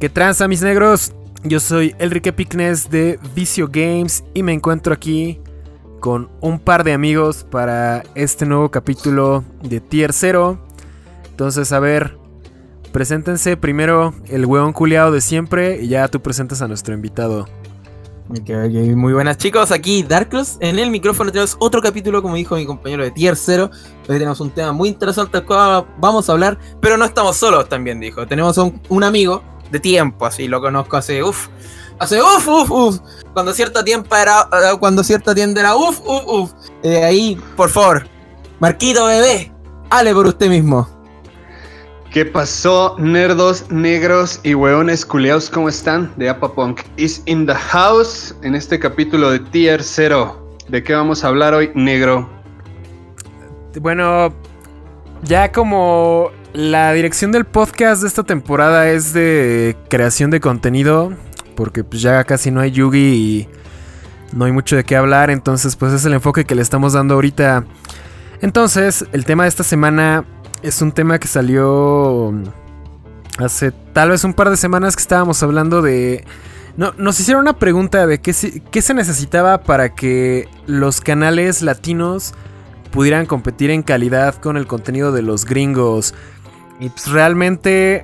¿Qué tranza mis negros? Yo soy Enrique Picnes de Vicio Games y me encuentro aquí con un par de amigos para este nuevo capítulo de Tier 0. Entonces, a ver, preséntense primero el hueón culiado de siempre y ya tú presentas a nuestro invitado. Muy buenas chicos, aquí Darklos. En el micrófono tenemos otro capítulo, como dijo mi compañero de Tier 0. Hoy tenemos un tema muy interesante al cual vamos a hablar, pero no estamos solos también, dijo. Tenemos un, un amigo de tiempo, así lo conozco hace uff. Hace uff, uff, uff. Cuando cierta tiempo era. eh, Cuando cierta tienda era uff, uff, uff. Eh, ahí, por favor. Marquito bebé. Hable por usted mismo. ¿Qué pasó, nerdos, negros y hueones culiados? ¿Cómo están? De Apapunk is in the house en este capítulo de Tier 0. ¿De qué vamos a hablar hoy, negro? Bueno, ya como la dirección del podcast de esta temporada es de creación de contenido, porque pues ya casi no hay Yugi y no hay mucho de qué hablar, entonces pues es el enfoque que le estamos dando ahorita. Entonces, el tema de esta semana es un tema que salió hace tal vez un par de semanas que estábamos hablando de... No, nos hicieron una pregunta de qué qué se necesitaba para que los canales latinos pudieran competir en calidad con el contenido de los gringos. Y pues realmente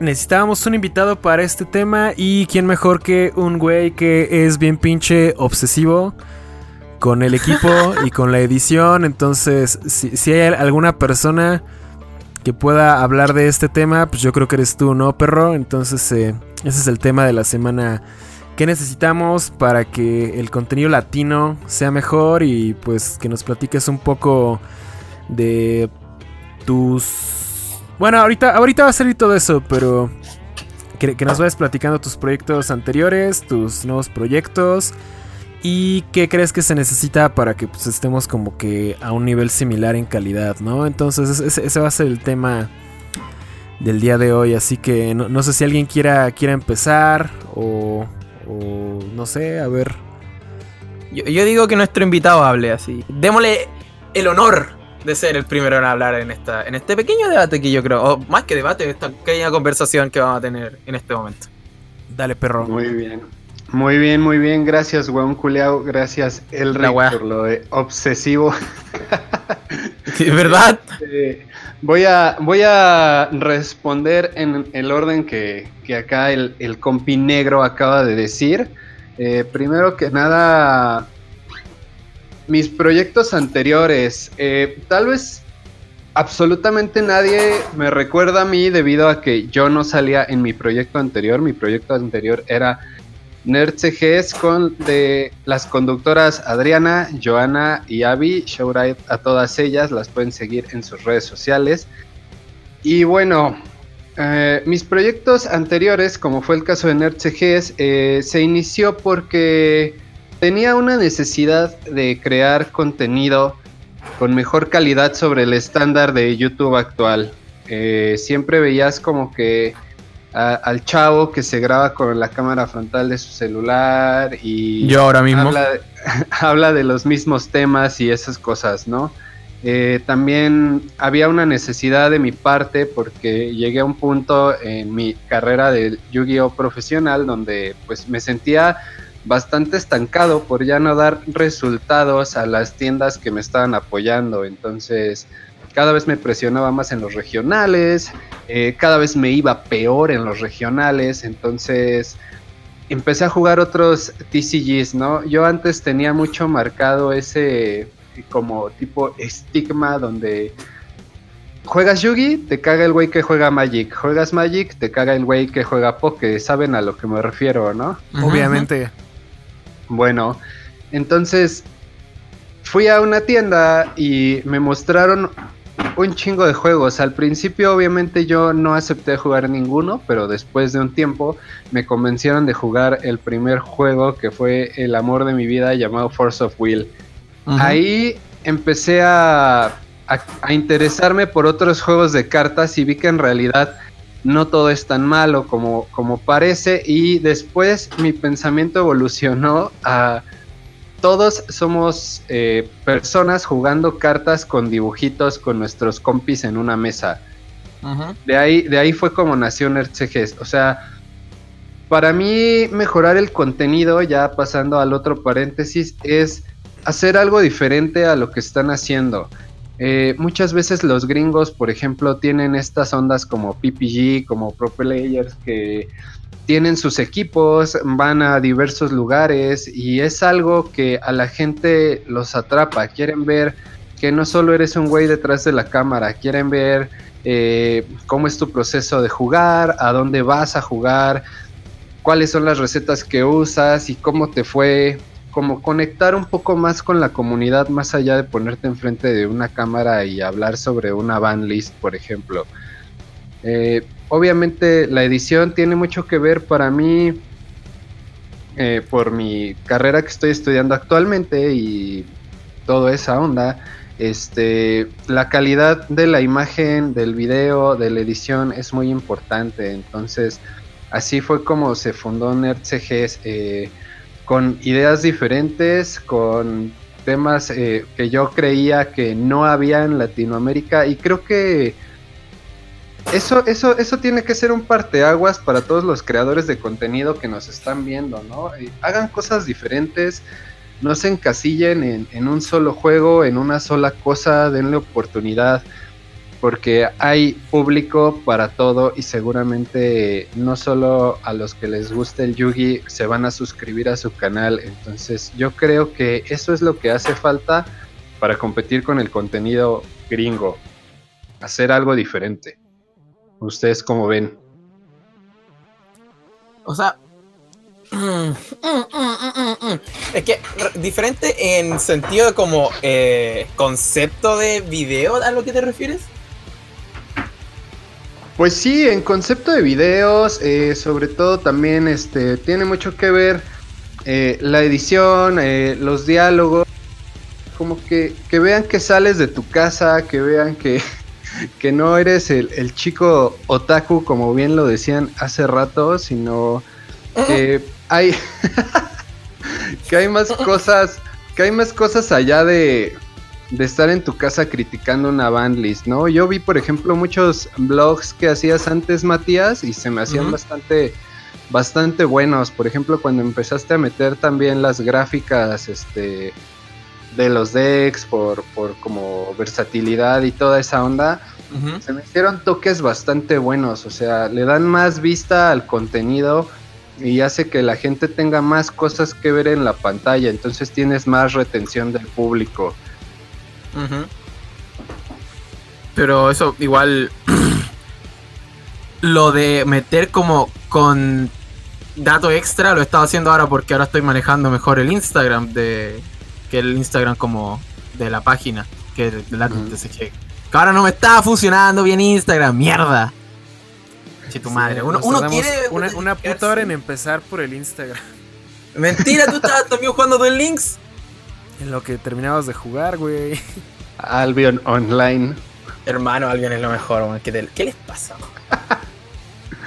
necesitábamos un invitado para este tema y quién mejor que un güey que es bien pinche obsesivo con el equipo y con la edición. Entonces, si, si hay alguna persona que pueda hablar de este tema, pues yo creo que eres tú, ¿no, perro? Entonces, eh, ese es el tema de la semana. ¿Qué necesitamos para que el contenido latino sea mejor? Y pues que nos platiques un poco de tus... Bueno, ahorita, ahorita va a salir todo eso, pero que, nos vayas platicando tus proyectos anteriores, tus nuevos proyectos. ¿Y qué crees que se necesita para que pues, estemos como que a un nivel similar en calidad, ¿no? Entonces ese, ese va a ser el tema del día de hoy. Así que no, no sé si alguien quiera, quiera empezar o, o no sé, a ver. Yo, yo digo que nuestro invitado hable así. Démosle el honor de ser el primero en hablar en, esta, en este pequeño debate que yo creo, o más que debate, esta pequeña conversación que vamos a tener en este momento. Dale, perro. Muy bien. Muy bien, muy bien. Gracias, hueón culiao. Gracias, el wea. por lo de obsesivo. Sí, ¿Verdad? Eh, voy, a, voy a responder en el orden que, que acá el, el compi negro acaba de decir. Eh, primero que nada, mis proyectos anteriores. eh, tal vez absolutamente nadie me recuerda a mí debido a que yo no salía en mi proyecto anterior. Mi proyecto anterior era NerdCGs con de las conductoras Adriana, Joana y Abby. Out a todas ellas, las pueden seguir en sus redes sociales. Y bueno, eh, mis proyectos anteriores, como fue el caso de NerdCGs, eh, se inició porque tenía una necesidad de crear contenido con mejor calidad sobre el estándar de YouTube actual. Eh, siempre veías como que a- al chavo que se graba con la cámara frontal de su celular y Yo ahora mismo. habla de, habla de los mismos temas y esas cosas, ¿no? Eh, también había una necesidad de mi parte porque llegué a un punto en mi carrera de Yu-Gi-Oh profesional donde pues me sentía bastante estancado por ya no dar resultados a las tiendas que me estaban apoyando. Entonces cada vez me presionaba más en los regionales, eh, cada vez me iba peor en los regionales, entonces empecé a jugar otros TCGs, ¿no? Yo antes tenía mucho marcado ese como tipo estigma donde juegas Yugi, te caga el güey que juega Magic, juegas Magic, te caga el güey que juega Poke, saben a lo que me refiero, ¿no? Obviamente. Bueno, entonces fui a una tienda y me mostraron un chingo de juegos. Al principio obviamente yo no acepté jugar ninguno, pero después de un tiempo me convencieron de jugar el primer juego que fue el amor de mi vida llamado Force of Will. Ahí empecé a, a- a interesarme por otros juegos de cartas y vi que en realidad no todo es tan malo como, como parece y después mi pensamiento evolucionó a todos somos eh, personas jugando cartas con dibujitos con nuestros compis en una mesa. De ahí, de ahí fue como nació NerdCGs. O sea, para mí mejorar el contenido, ya pasando al otro paréntesis, es hacer algo diferente a lo que están haciendo. Eh, muchas veces los gringos, por ejemplo, tienen estas ondas como PPG, como Pro Players, que tienen sus equipos, van a diversos lugares y es algo que a la gente los atrapa. Quieren ver que no solo eres un güey detrás de la cámara, quieren ver eh, cómo es tu proceso de jugar, a dónde vas a jugar, cuáles son las recetas que usas y cómo te fue, como conectar un poco más con la comunidad más allá de ponerte enfrente de una cámara y hablar sobre una van list, por ejemplo. Eh, obviamente la edición tiene mucho que ver para mí eh, por mi carrera que estoy estudiando actualmente y toda esa onda. Este, la calidad de la imagen, del video, de la edición es muy importante. Entonces, así fue como se fundó NerdCGs. Eh, con ideas diferentes, con temas eh, que yo creía que no había en Latinoamérica y creo que eso, eso, eso tiene que ser un parteaguas para todos los creadores de contenido que nos están viendo, ¿no? hagan cosas diferentes, no se encasillen en, en un solo juego, en una sola cosa, denle oportunidad porque hay público para todo y seguramente no solo a los que les gusta el Yugi se van a suscribir a su canal. Entonces yo creo que eso es lo que hace falta para competir con el contenido gringo. Hacer algo diferente. ¿Ustedes cómo ven? O sea... Es que diferente en sentido de como eh, concepto de video a lo que te refieres. Pues sí, en concepto de videos, eh, sobre todo también este, tiene mucho que ver eh, la edición, eh, los diálogos, como que, que, vean que sales de tu casa, que vean que, que no eres el, el, chico otaku, como bien lo decían hace rato, sino que hay, que hay más cosas, que hay más cosas allá de, de estar en tu casa criticando una bandlist, ¿no? Yo vi, por ejemplo, muchos blogs que hacías antes, Matías, y se me hacían bastante, bastante buenos. Por ejemplo, cuando empezaste a meter también las gráficas, este, de los decks por, por como versatilidad y toda esa onda, se me hicieron toques bastante buenos. O sea, le dan más vista al contenido y hace que la gente tenga más cosas que ver en la pantalla. Entonces tienes más retención del público. Pero eso igual lo de meter como con dato extra lo he estado haciendo ahora porque ahora estoy manejando mejor el Instagram de que el Instagram como de la página que el la Que ahora no me estaba funcionando bien Instagram, mierda. Che, tu madre. Uno, quiere una, una puta hora en empezar por el Instagram. Mentira, tú estabas también jugando Duel Links. En lo que terminabas de jugar, güey. Albion Online. Hermano, Albion es lo mejor, ¿Qué, les pasa?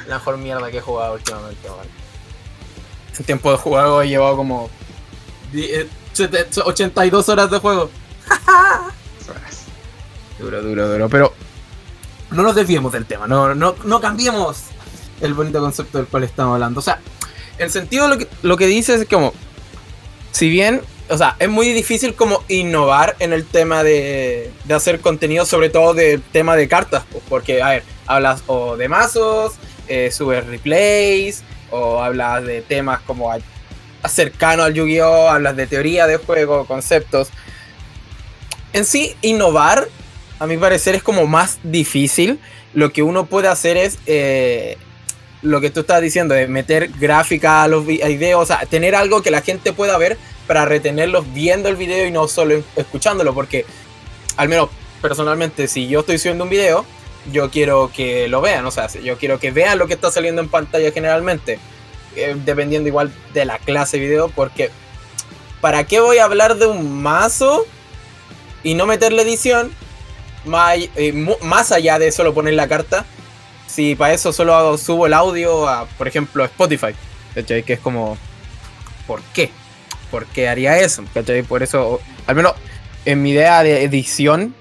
la mejor mierda que he jugado últimamente, man. En tiempo de juego he llevado como 82 eh, horas de juego. duro, duro, duro. Pero no nos desviemos del tema, no, no, no cambiemos el bonito concepto del cual estamos hablando. O sea, en sentido lo que, lo que dices es como, si bien o sea, es muy difícil como innovar en el tema de, de hacer contenido, sobre todo del tema de cartas, pues, porque, a ver, hablas o de mazos, eh, subes replays, o hablas de temas como cercano al Yu-Gi-Oh!, hablas de teoría de juego, conceptos. En sí, innovar, a mi parecer, es como más difícil. Lo que uno puede hacer es eh, lo que tú estás diciendo, de meter gráfica a los videos, o sea, tener algo que la gente pueda ver para retenerlos viendo el video y no solo escuchándolo, porque al menos personalmente si yo estoy subiendo un video, yo quiero que lo vean, o sea, yo quiero que vean lo que está saliendo en pantalla generalmente, eh, dependiendo igual de la clase de video, porque ¿para qué voy a hablar de un mazo y no meterle edición? Más, eh, más allá de solo poner la carta, si para eso solo hago, subo el audio a, por ejemplo, Spotify, Que es como, ¿por qué? por qué haría eso, ¿cachai? Por eso, al menos en mi idea de edición,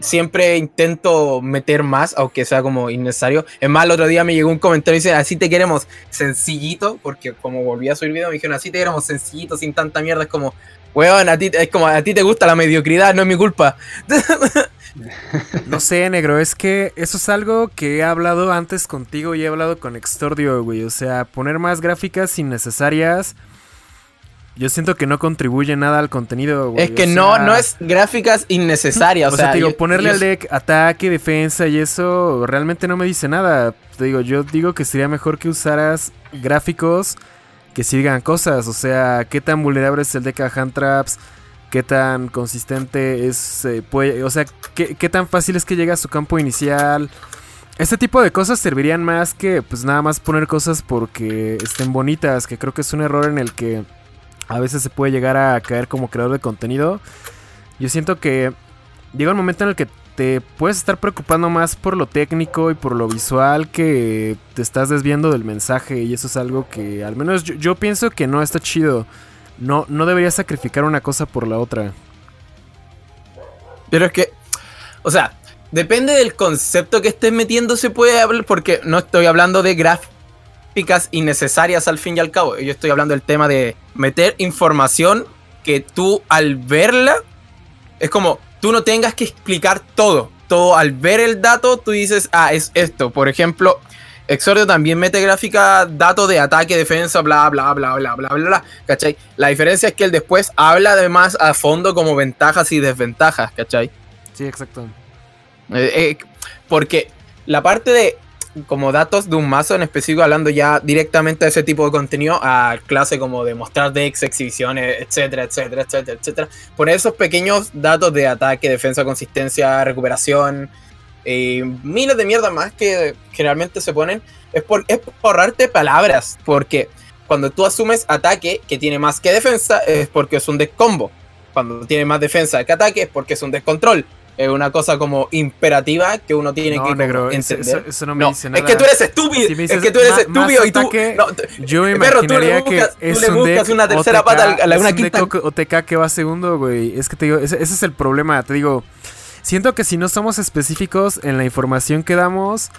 siempre intento meter más, aunque sea como innecesario. Es más, el otro día me llegó un comentario y dice, así te queremos sencillito, porque como volví a subir video, me dijeron, así te queremos sencillito, sin tanta mierda. Es como, weón, a ti, es como, a ti te gusta la mediocridad, no es mi culpa. No sé, negro, es que eso es algo que he hablado antes contigo y he hablado con Extordio, güey. O sea, poner más gráficas innecesarias. Yo siento que no contribuye nada al contenido, güey. Es que o no, sea- no es gráficas innecesarias. O sea, te digo, yo- ponerle yo- al deck ataque, defensa y eso realmente no me dice nada. Te digo, yo digo que sería mejor que usaras gráficos que sí digan cosas. O sea, qué tan vulnerable es el deck a hand traps, qué tan consistente es, eh, o sea, qué, tan fácil es que llega a su campo inicial. Este tipo de cosas servirían más que pues nada más poner cosas porque estén bonitas, que creo que es un error en el que a veces se puede llegar a caer como creador de contenido. Yo siento que llega un momento en el que te puedes estar preocupando más por lo técnico y por lo visual que te estás desviando del mensaje y eso es algo que al menos yo pienso que no está chido. No, no deberías sacrificar una cosa por la otra. Pero es que, o sea, depende del concepto que estés metiendo, se puede hablar, porque no estoy hablando de gráficas innecesarias al fin y al cabo. Yo estoy hablando del tema de meter información que tú al verla, es como, tú no tengas que explicar todo. Todo al ver el dato, tú dices, ah, es esto. Por ejemplo, Exordio también mete gráfica, datos de ataque, defensa, bla, bla, bla, bla, bla, bla, bla, ¿cachai? La diferencia es que él después habla además a fondo como ventajas y desventajas, ¿cachai? Sí, exacto. Eh, eh, porque la parte de como datos de un mazo en específico, hablando ya directamente de ese tipo de contenido, a clase como de mostrar decks, exhibiciones, etcétera, etcétera, etcétera, etcétera. Poner esos pequeños datos de ataque, defensa, consistencia, recuperación, y miles de mierdas más que generalmente se ponen, es por, es por ahorrarte palabras, porque cuando tú asumes ataque que tiene más que defensa, es porque es un deck combo. Cuando tiene más defensa que ataque, es porque es un descontrol. Es una cosa como imperativa que uno tiene No, que negro, entender. eso- eso no me No, dice nada. es que tú eres estúpido. Si es que tú eres estúpido y tú. ataque, no, Yo me Perro, tú le imaginaría buscas- que tú es le un buscas una tercera OTK, pata a la- es una un quinta. OTK que va segundo, güey. Es que te digo, ese, ese es el problema. Te digo, siento que si no somos específicos en la información que damos,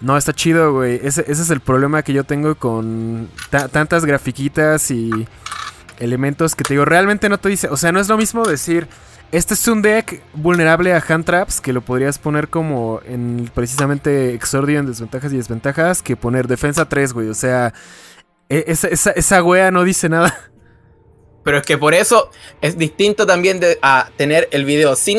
no está chido, güey. Ese, es el problema que yo tengo con ta- tantas grafiquitas y elementos que te digo, realmente no te dice, o sea, no es lo mismo decir, este es un deck vulnerable a hand traps, que lo podrías poner como en precisamente Exordio en desventajas y desventajas, que poner defensa 3, güey. O sea, e- esa, esa, esa wea no dice nada. Pero es que por eso es distinto también de, a tener el video sin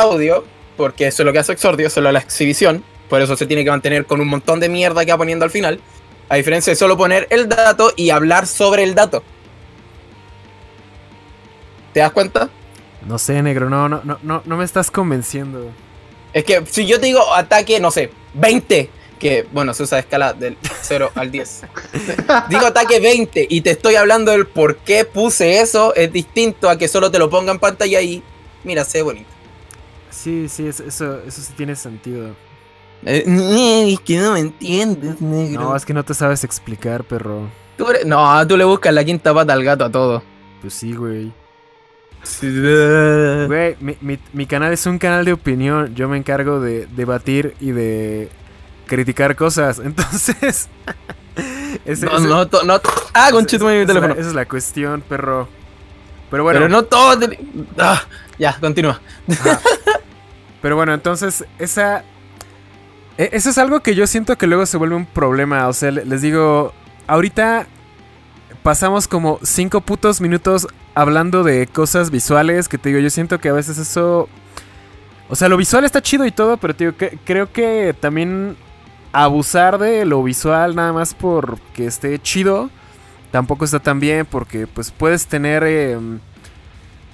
audio, porque eso es lo que hace Exordio, solo la exhibición. Por eso se tiene que mantener con un montón de mierda que va poniendo al final. A diferencia de solo poner el dato y hablar sobre el dato. ¿Te das cuenta? No sé, negro, no, no, no, no, no me estás convenciendo. Es que si yo te digo ataque, no sé, 20, que bueno, se usa de escala del 0 al 10. digo ataque 20 y te estoy hablando del por qué puse eso, es distinto a que solo te lo ponga en pantalla y mira, se ve bonito. Sí, sí, es- eso, eso sí tiene sentido. Eh, es que no me entiendes, negro. No, es que no te sabes explicar, perro. Tú no, tú le buscas la quinta pata al gato a todo. Pues sí, güey. Güey, mi, mi- mi canal es un canal de opinión. Yo me encargo de debatir y de criticar cosas. Entonces. ese- No, ese- no, to- no. Ah, con esa- mi la- teléfono. Esa es la cuestión, perro. Pero bueno. Pero no todo. te- Ah, ya, continúa. Ajá. Pero bueno, entonces, esa. e- Eso es algo que yo siento que luego se vuelve un problema. O sea, le- les digo, ahorita pasamos como cinco putos minutos hablando de cosas visuales. Que te digo, yo siento que a veces eso. O sea, lo visual está chido y todo, pero te digo, que- creo que también abusar de lo visual nada más porque esté chido tampoco está tan bien porque pues puedes tener em,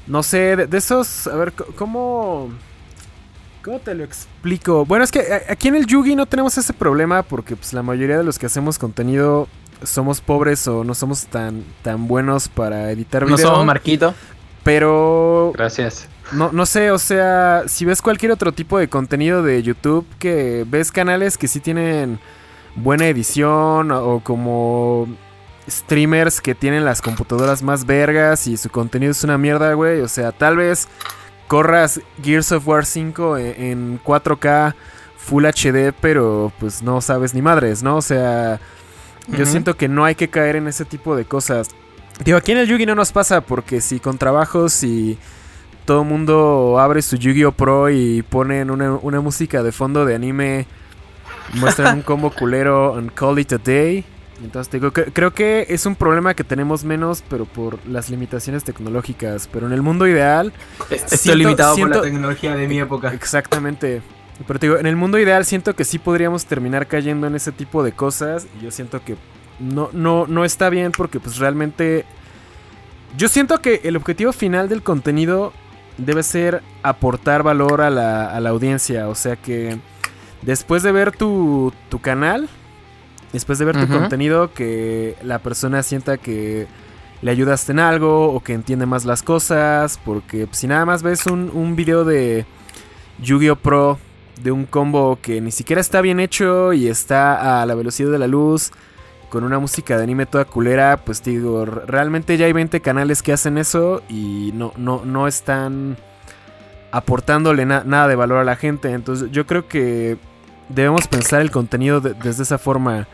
no sé de, esos a ver cómo cómo te lo explico bueno es que a- aquí en el Yugi no tenemos ese problema porque pues la mayoría de los que hacemos contenido somos pobres o no somos tan tan buenos para editar No video somos Marquito. pero Gracias. no, no sé, o sea, si ves cualquier otro tipo de contenido de YouTube, que ves canales que sí tienen buena edición o, o como streamers que tienen las computadoras más vergas y su contenido es una mierda, güey. O sea, tal vez corras Gears of War 5 en, en 4K Full HD, pero pues no sabes ni madres, ¿no? O sea, yo siento que no hay que caer en ese tipo de cosas. Digo, aquí en el Yugi no nos pasa porque si con trabajos y todo el mundo abre su Yu-Gi-Oh! Pro y ponen una, una música de fondo de anime, muestran un combo culero en Call It a Day. Entonces te digo, cre- creo que es un problema que tenemos menos, pero por las limitaciones tecnológicas. Pero en el mundo ideal, Estoy Siento- limitado siento- por la tecnología de mi época. Exactamente. Pero te digo, en el mundo ideal siento que sí podríamos terminar cayendo en ese tipo de cosas. Y yo siento que no, no, no está bien porque pues realmente... Yo siento que el objetivo final del contenido debe ser aportar valor a la, a la audiencia. O sea que después de ver tu, tu canal, después de ver tu contenido, que la persona sienta que le ayudaste en algo o que entiende más las cosas. Porque si nada más ves un, un video de Yu-Gi-Oh! Pro de un combo que ni siquiera está bien hecho y está a la velocidad de la luz, con una música de anime toda culera, pues te digo, realmente ya hay 20 canales que hacen eso y no, no, no están aportándole na- nada de valor a la gente. Entonces yo creo que debemos pensar el contenido de- desde esa forma.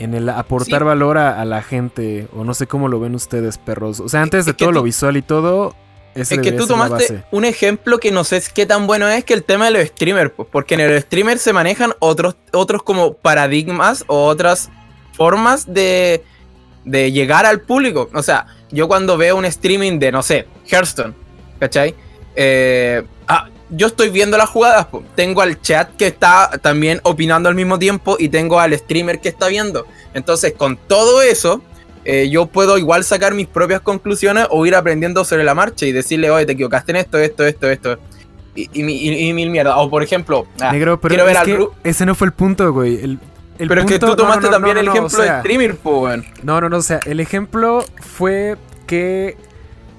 En el aportar Sí. valor a, a la gente. O no sé cómo lo ven ustedes, perros. O sea, antes de Es todo lo visual y todo. Es que tú tomaste un ejemplo que no sé qué tan bueno es que el tema de los streamers, pues, porque en el streamer se manejan otros, otros como paradigmas o otras formas de, de llegar al público. O sea, yo cuando veo un streaming de, no sé, Hearthstone, ¿cachai? Eh, ah, yo estoy viendo las jugadas, po. tengo al chat que está también opinando al mismo tiempo y tengo al streamer que está viendo. Entonces, con todo eso, eh, yo puedo igual sacar mis propias conclusiones o ir aprendiendo sobre la marcha y decirle, oye, te equivocaste en esto, esto, esto, esto. Y, y, mi- y- y mil mierda. O por ejemplo, ah, Negro, pero quiero ver es al que ese no fue el punto, güey. El, el pero es que tú tomaste no, no, también no, el ejemplo o sea, de streamer, po, weón. No, no, no, o sea, el ejemplo fue que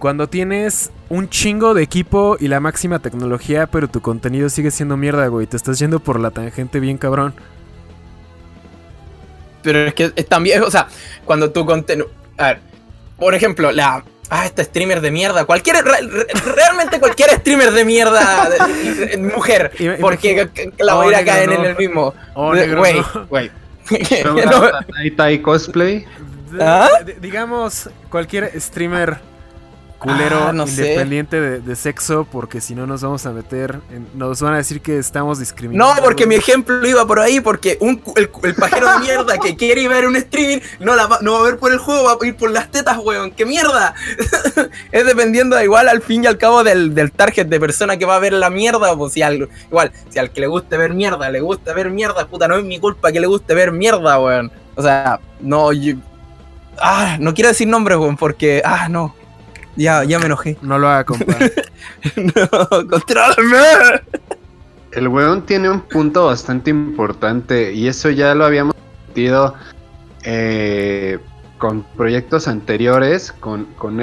cuando tienes un chingo de equipo y la máxima tecnología, pero tu contenido sigue siendo mierda, güey. Te estás yendo por la tangente bien cabrón. Pero es que es también, o sea, cuando tu contenido. A ver, por ejemplo, la. Ah, este streamer de mierda. Cualquier. re- re- realmente cualquier streamer de mierda. de- de- mujer. Porque la voy a ir a Oh, caer en el mismo. Oh, Güey, no. güey. Tai Tai cosplay. ¿Ah? Digamos, cualquier streamer culero Ah, no independiente de, de sexo, porque si no nos vamos a meter, en- nos van a decir que estamos discriminando. No, porque mi ejemplo iba por ahí, porque un, el pajero de mierda que quiere ir a ver un streaming no, la va, no va a ver por el juego, va a ir por las tetas, weón. ¡Qué mierda! es dependiendo de igual al fin y al cabo del, del target de persona que va a ver la mierda, pues si al, igual, si al que le guste ver mierda, le gusta ver mierda, puta, no es mi culpa que le guste ver mierda, weón. O sea, no, yo- Ah, no quiero decir nombres, weón, porque... Ah, no. Ya, ya me enojé. No lo haga, compa. no, contrólame. El weón tiene un punto bastante importante y eso ya lo habíamos discutido eh, con proyectos anteriores, con, con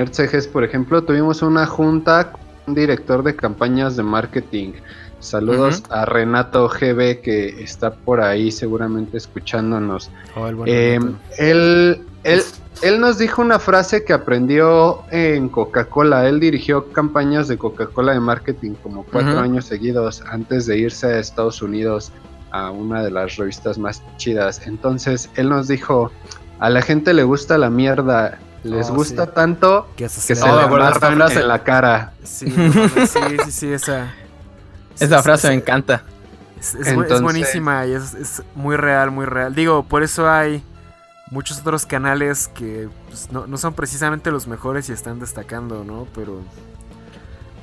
por ejemplo, tuvimos una junta con un director de campañas de marketing. Saludos a Renato GB que está por ahí seguramente escuchándonos. Oh, el Eh, él, él nos dijo una frase que aprendió en Coca-Cola. Él dirigió campañas de Coca-Cola de marketing como cuatro años seguidos antes de irse a Estados Unidos a una de las revistas más chidas. Entonces él nos dijo, a la gente le gusta la mierda, les Oh, gusta sí. tanto que hasta que se se le Oh, frase. en la cara. Sí, sí, sí, sí, esa. Esa es- frase me encanta. Es, buenísima y es, es muy real, muy real. Digo, por eso hay muchos otros canales que pues, no, no son precisamente los mejores y están destacando, ¿no? Pero,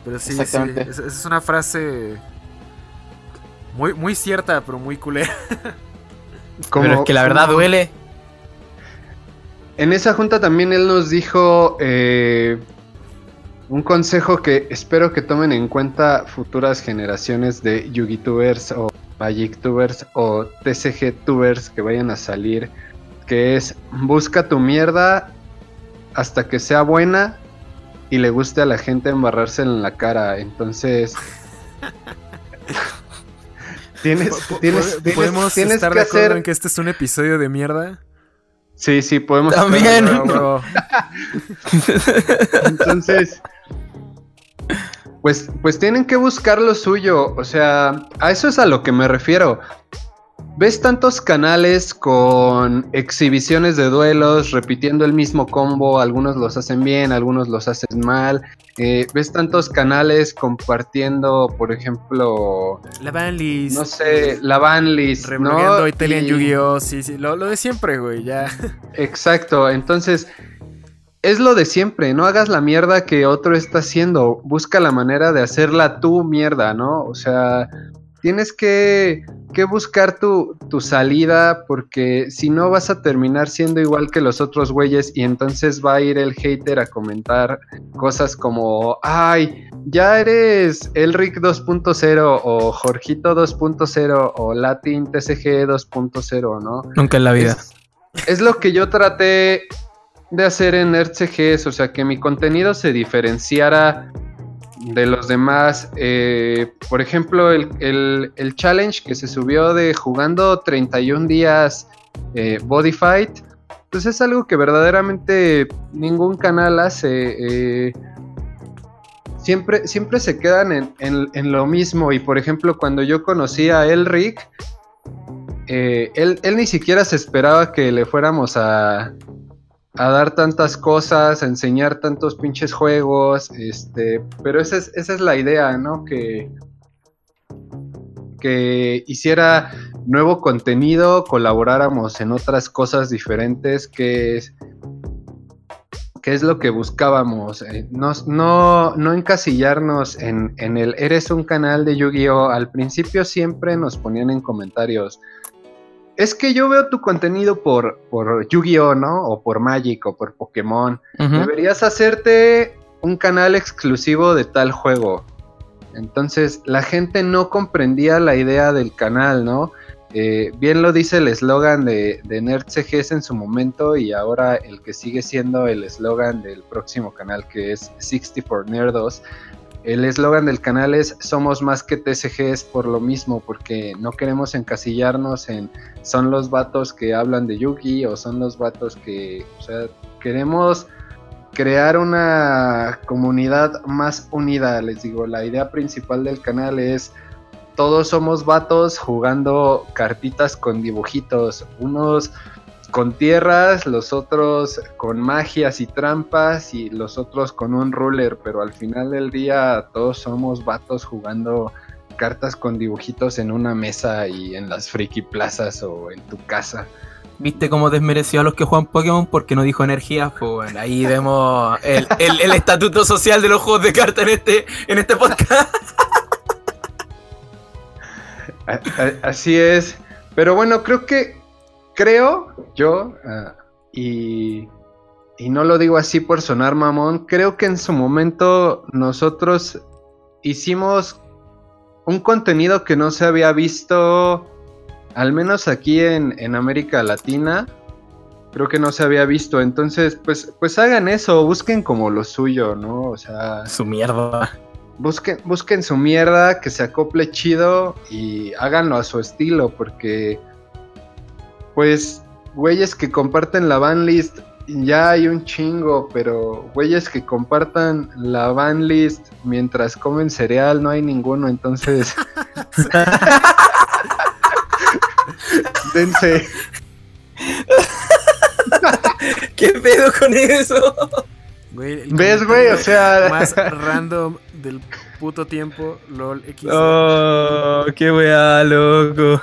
pero sí, sí, es, es una frase muy, muy cierta, pero muy culera. Como- Pero es que la verdad como- duele. En esa junta también él nos dijo eh, un consejo que espero que tomen en cuenta futuras generaciones de Yugitubers o Magic-tubers o TCG-tubers que vayan a salir, que es busca tu mierda hasta que sea buena y le guste a la gente embarrarse en la cara. Entonces... tienes, tienes, po- tienes- ¿Podemos tienes estar que de acuerdo hacer... en que este es un episodio de mierda? Sí, sí, podemos... También. acuerdo. Bro, bro. Entonces, pues, pues tienen que buscar lo suyo. O sea, a eso es a lo que me refiero. Ves tantos canales con exhibiciones de duelos, repitiendo el mismo combo, algunos los hacen bien, algunos los hacen mal. Eh, ves tantos canales compartiendo, por ejemplo... La banlist. No sé, la banlist, ¿no? Italian Yu-Gi-Oh! Sí, sí, lo, lo de siempre, güey, ya. Exacto, entonces es lo de siempre, no hagas la mierda que otro está haciendo, busca la manera de hacerla tu mierda, ¿no? O sea, tienes que, buscar tu, salida porque si no vas a terminar siendo igual que los otros güeyes y entonces va a ir el hater a comentar cosas como, ay, ya eres Elric 2.0 o Jorgito 2.0 o Latin TCG 2.0, ¿no? Nunca en la vida. Es, lo que yo traté de hacer en RCGs, o sea, que mi contenido se diferenciara de los demás. Eh, por ejemplo, el, challenge que se subió de jugando 31 días eh, Body Fight, pues es algo que verdaderamente ningún canal hace. Eh, siempre, siempre se quedan en, en, lo mismo. Y por ejemplo, cuando yo conocí a Elric, él, él ni siquiera se esperaba que le fuéramos a, a dar tantas cosas, a enseñar tantos pinches juegos, este, pero esa es, esa es la idea, ¿no? Que, que hiciera nuevo contenido, colaboráramos en otras cosas diferentes, que es, es lo que buscábamos, eh, no, no, encasillarnos en, en el eres un canal de Yu-Gi-Oh! Al principio siempre nos ponían en comentarios, es que yo veo tu contenido por, por Yu-Gi-Oh, ¿no? O por Magic o por Pokémon. Deberías hacerte un canal exclusivo de tal juego. Entonces la gente no comprendía la idea del canal, ¿no? Eh, bien lo dice el eslogan de, de Nerd CGS en su momento y ahora el que sigue siendo el eslogan del próximo canal que es 64 Nerdos. El eslogan del canal es Somos más que TCGs por lo mismo, porque no queremos encasillarnos en son los vatos que hablan de Yugi o son los vatos que, o sea, queremos crear una comunidad más unida. Les digo, la idea principal del canal es todos somos vatos jugando cartitas con dibujitos, unos con tierras, los otros con magias y trampas y los otros con un ruler, pero al final del día todos somos vatos jugando cartas con dibujitos en una mesa y en las friki plazas o en tu casa. ¿Viste cómo desmereció a los que juegan Pokémon porque no dijo energía? Pues bueno, ahí vemos el, estatuto social de los juegos de cartas en este, en este podcast. Así es. Pero bueno, creo que creo yo, ah, y, y no lo digo así por sonar mamón, creo que en su momento nosotros hicimos un contenido que no se había visto, al menos aquí en, en, América Latina, creo que no se había visto. Entonces, pues, pues hagan eso, busquen como lo suyo, ¿no? O sea. Su mierda. Busquen, busquen su mierda, que se acople chido y háganlo a su estilo, porque pues güeyes que comparten la banlist ya hay un chingo, pero güeyes que compartan la banlist mientras comen cereal no hay ninguno, entonces dense. ¿Qué pedo con eso? ¿Ves, güey? O sea, más random del puto tiempo, lol X. Oh, qué wea, loco.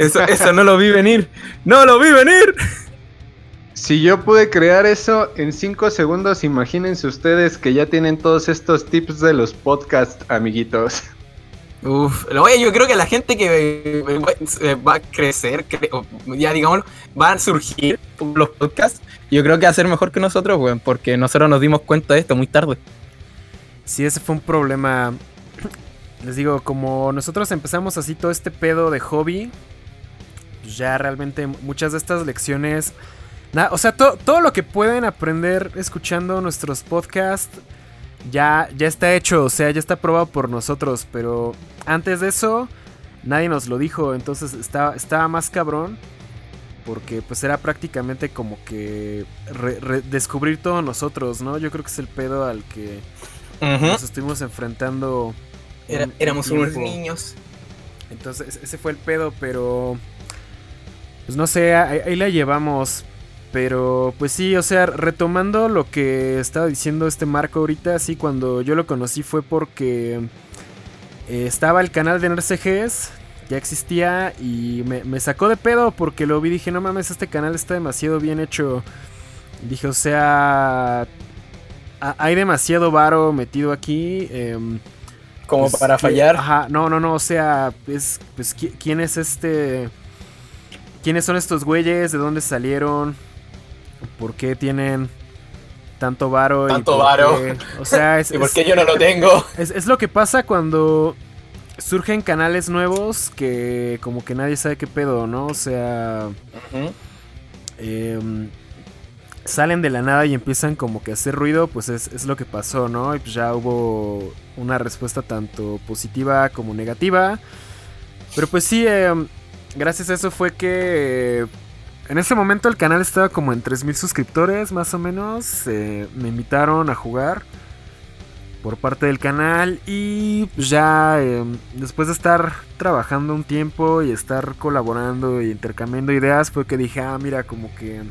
Eso, no lo vi venir. ¡No lo vi venir! Si yo pude crear eso en 5 segundos, imagínense ustedes que ya tienen todos estos tips de los podcasts, amiguitos. Uf, oye, yo creo que la gente que eh, va a crecer, ya digámoslo, va a surgir los podcasts, yo creo que va a ser mejor que nosotros, güey, porque nosotros nos dimos cuenta de esto muy tarde. Sí, ese fue un problema. Les digo, como nosotros empezamos así todo este pedo de hobby, pues ya realmente muchas de estas lecciones... o sea, todo lo que pueden aprender escuchando nuestros podcasts ya, ya está hecho, o sea, ya está probado por nosotros, pero antes de eso nadie nos lo dijo, entonces estaba, estaba más cabrón porque pues era prácticamente como que descubrir todos nosotros, ¿no? Yo creo que es el pedo al que Nos estuvimos enfrentando. éramos unos niños. Entonces, ese fue el pedo, pero. Pues no sé, ahí, la llevamos. Pero, pues sí, o sea, retomando lo que estaba diciendo este Marco ahorita, sí, cuando yo lo conocí fue porque eh, estaba el canal de NRCGs, ya existía y me, me, sacó de pedo porque lo vi y dije, no mames, este canal está demasiado bien hecho. Dije, o sea, hay demasiado varo metido aquí. Em, Como pues, para fallar. Ajá, no, no, no, o sea, es, pues, ¿quién es este? ¿Quiénes son estos güeyes? ¿De dónde salieron? ¿Por qué tienen tanto varo? Tanto varo. O sea, es, ¿Y por qué yo no lo tengo? Es, lo que pasa cuando surgen canales nuevos que como que nadie sabe qué pedo, ¿no? O sea salen de la nada y empiezan como que a hacer ruido, pues es, lo que pasó, ¿no? Y pues ya hubo una respuesta tanto positiva como negativa. Pero pues sí, em, gracias a eso fue que... en ese momento el canal estaba como en 3.000 suscriptores, más o menos. Eh, me invitaron a jugar por parte del canal y pues ya em, después de estar trabajando un tiempo y estar colaborando y intercambiando ideas fue que dije, ah, mira, como que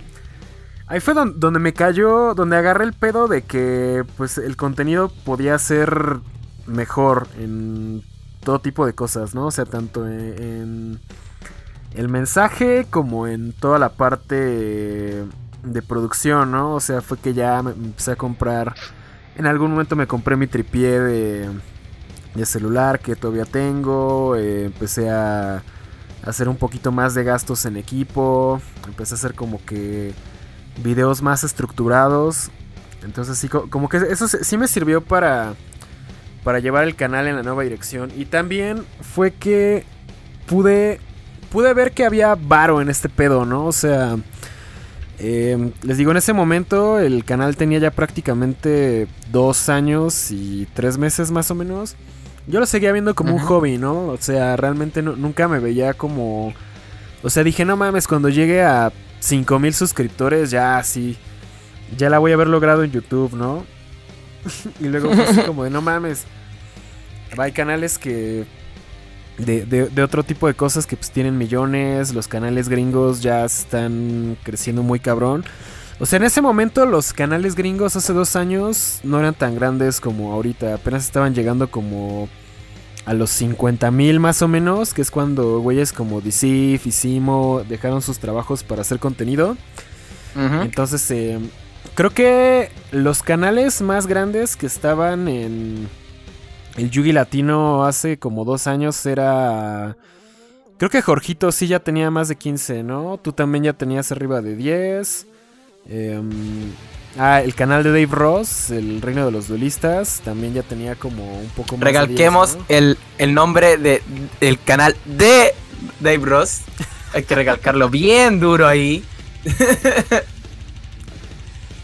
Ahí fue donde, me cayó, donde agarré el pedo de que pues el contenido podía ser mejor en todo tipo de cosas, ¿no? O sea, tanto en, el mensaje como en toda la parte de producción, ¿no? O sea, fue que ya me empecé a comprar. En algún momento me compré mi tripié de, de celular que todavía tengo. Eh, empecé a hacer un poquito más de gastos en equipo. Empecé a hacer como que videos más estructurados. Entonces sí, como que eso sí me sirvió para, para llevar el canal en la nueva dirección. Y también fue que pude, pude ver que había varo en este pedo, ¿no? O sea, em, les digo, en ese momento el canal tenía ya prácticamente dos años y tres meses más o menos. Yo lo seguía viendo como un hobby, ¿no? O sea, realmente nunca me veía como... O sea, dije, no mames, cuando llegue a 5000 suscriptores, ya sí. Ya la voy a haber logrado en YouTube, ¿no? y luego fue así como de no mames. Hay canales que. De, de, otro tipo de cosas que pues tienen millones. Los canales gringos ya están creciendo muy cabrón. O sea, en ese momento los canales gringos hace dos años no eran tan grandes como ahorita. Apenas estaban llegando como a los 50 mil más o menos, que es cuando güeyes como DC, Fisimo dejaron sus trabajos para hacer contenido. Entonces, eh, creo que los canales más grandes que estaban en el Yugi Latino hace como dos años era... Creo que Jorgito sí ya tenía más de 15, ¿no? Tú también ya tenías arriba de 10. Eh, em, Ah, el canal de Dave Ross, El Reino de los Duelistas, también ya tenía como un poco más. Recalquemos el, nombre de, del canal de Dave Ross. Hay que recalcarlo bien duro ahí.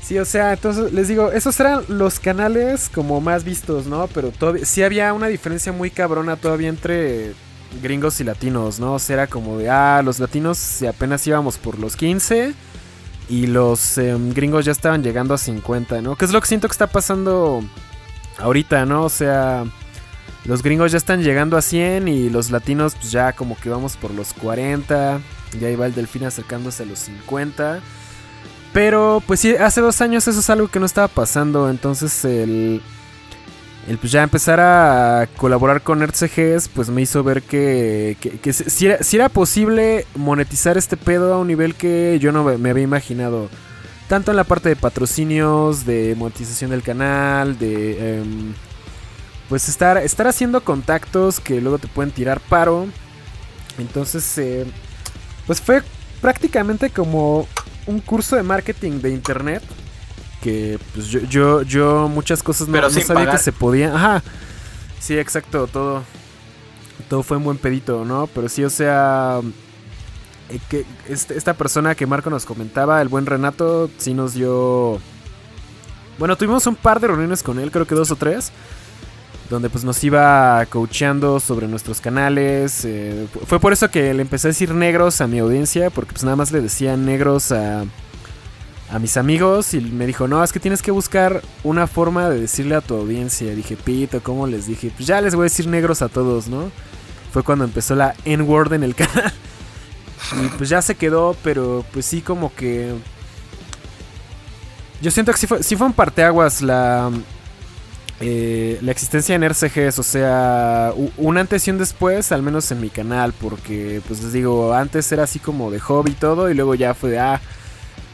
Sí, o sea, entonces les digo, esos eran los canales como más vistos, ¿no? Pero todavía, sí había una diferencia muy cabrona todavía entre gringos y latinos, ¿no? O sea, era como de, ah, los latinos apenas íbamos por los 15 y los em, gringos ya estaban llegando a 50, ¿no? Que es lo que siento que está pasando ahorita, ¿no? O sea, los gringos ya están llegando a 100 y los latinos pues ya como que vamos por los 40. Ya iba el delfín acercándose a los 50. Pero pues sí, hace dos años eso es algo que no estaba pasando. Entonces el, el pues ya empezar a colaborar con RCGs, pues me hizo ver que, si, era, posible monetizar este pedo a un nivel que yo no me había imaginado. Tanto en la parte de patrocinios, de monetización del canal, de... Em, pues estar, estar haciendo contactos que luego te pueden tirar paro. Entonces, eh, pues fue prácticamente como un curso de marketing de internet que pues yo, yo, yo muchas cosas no, sabía que se podían. Ajá. Sí, exacto, todo. Todo fue un buen pedito, ¿no? Pero sí, o sea. Eh, que este, esta persona que Marco nos comentaba, el buen Renato, sí nos dio. Bueno, tuvimos un par de reuniones con él, creo que dos o tres. Donde pues nos iba coacheando sobre nuestros canales. Eh, fue por eso que le empecé a decir negros a mi audiencia. Porque pues nada más le decía negros a a mis amigos y me dijo, no, es que tienes que buscar una forma de decirle a tu audiencia. Dije, pito, ¿cómo les dije? Pues ya les voy a decir negros a todos, ¿no? Fue cuando empezó la N-word en el canal. Y pues ya se quedó, pero pues sí como que... Yo siento que sí fue, sí fue un parteaguas la, eh, la existencia en RCGs, o sea, un antes y un después, al menos en mi canal, porque pues les digo, antes era así como de hobby y todo, y luego ya fue de, ah,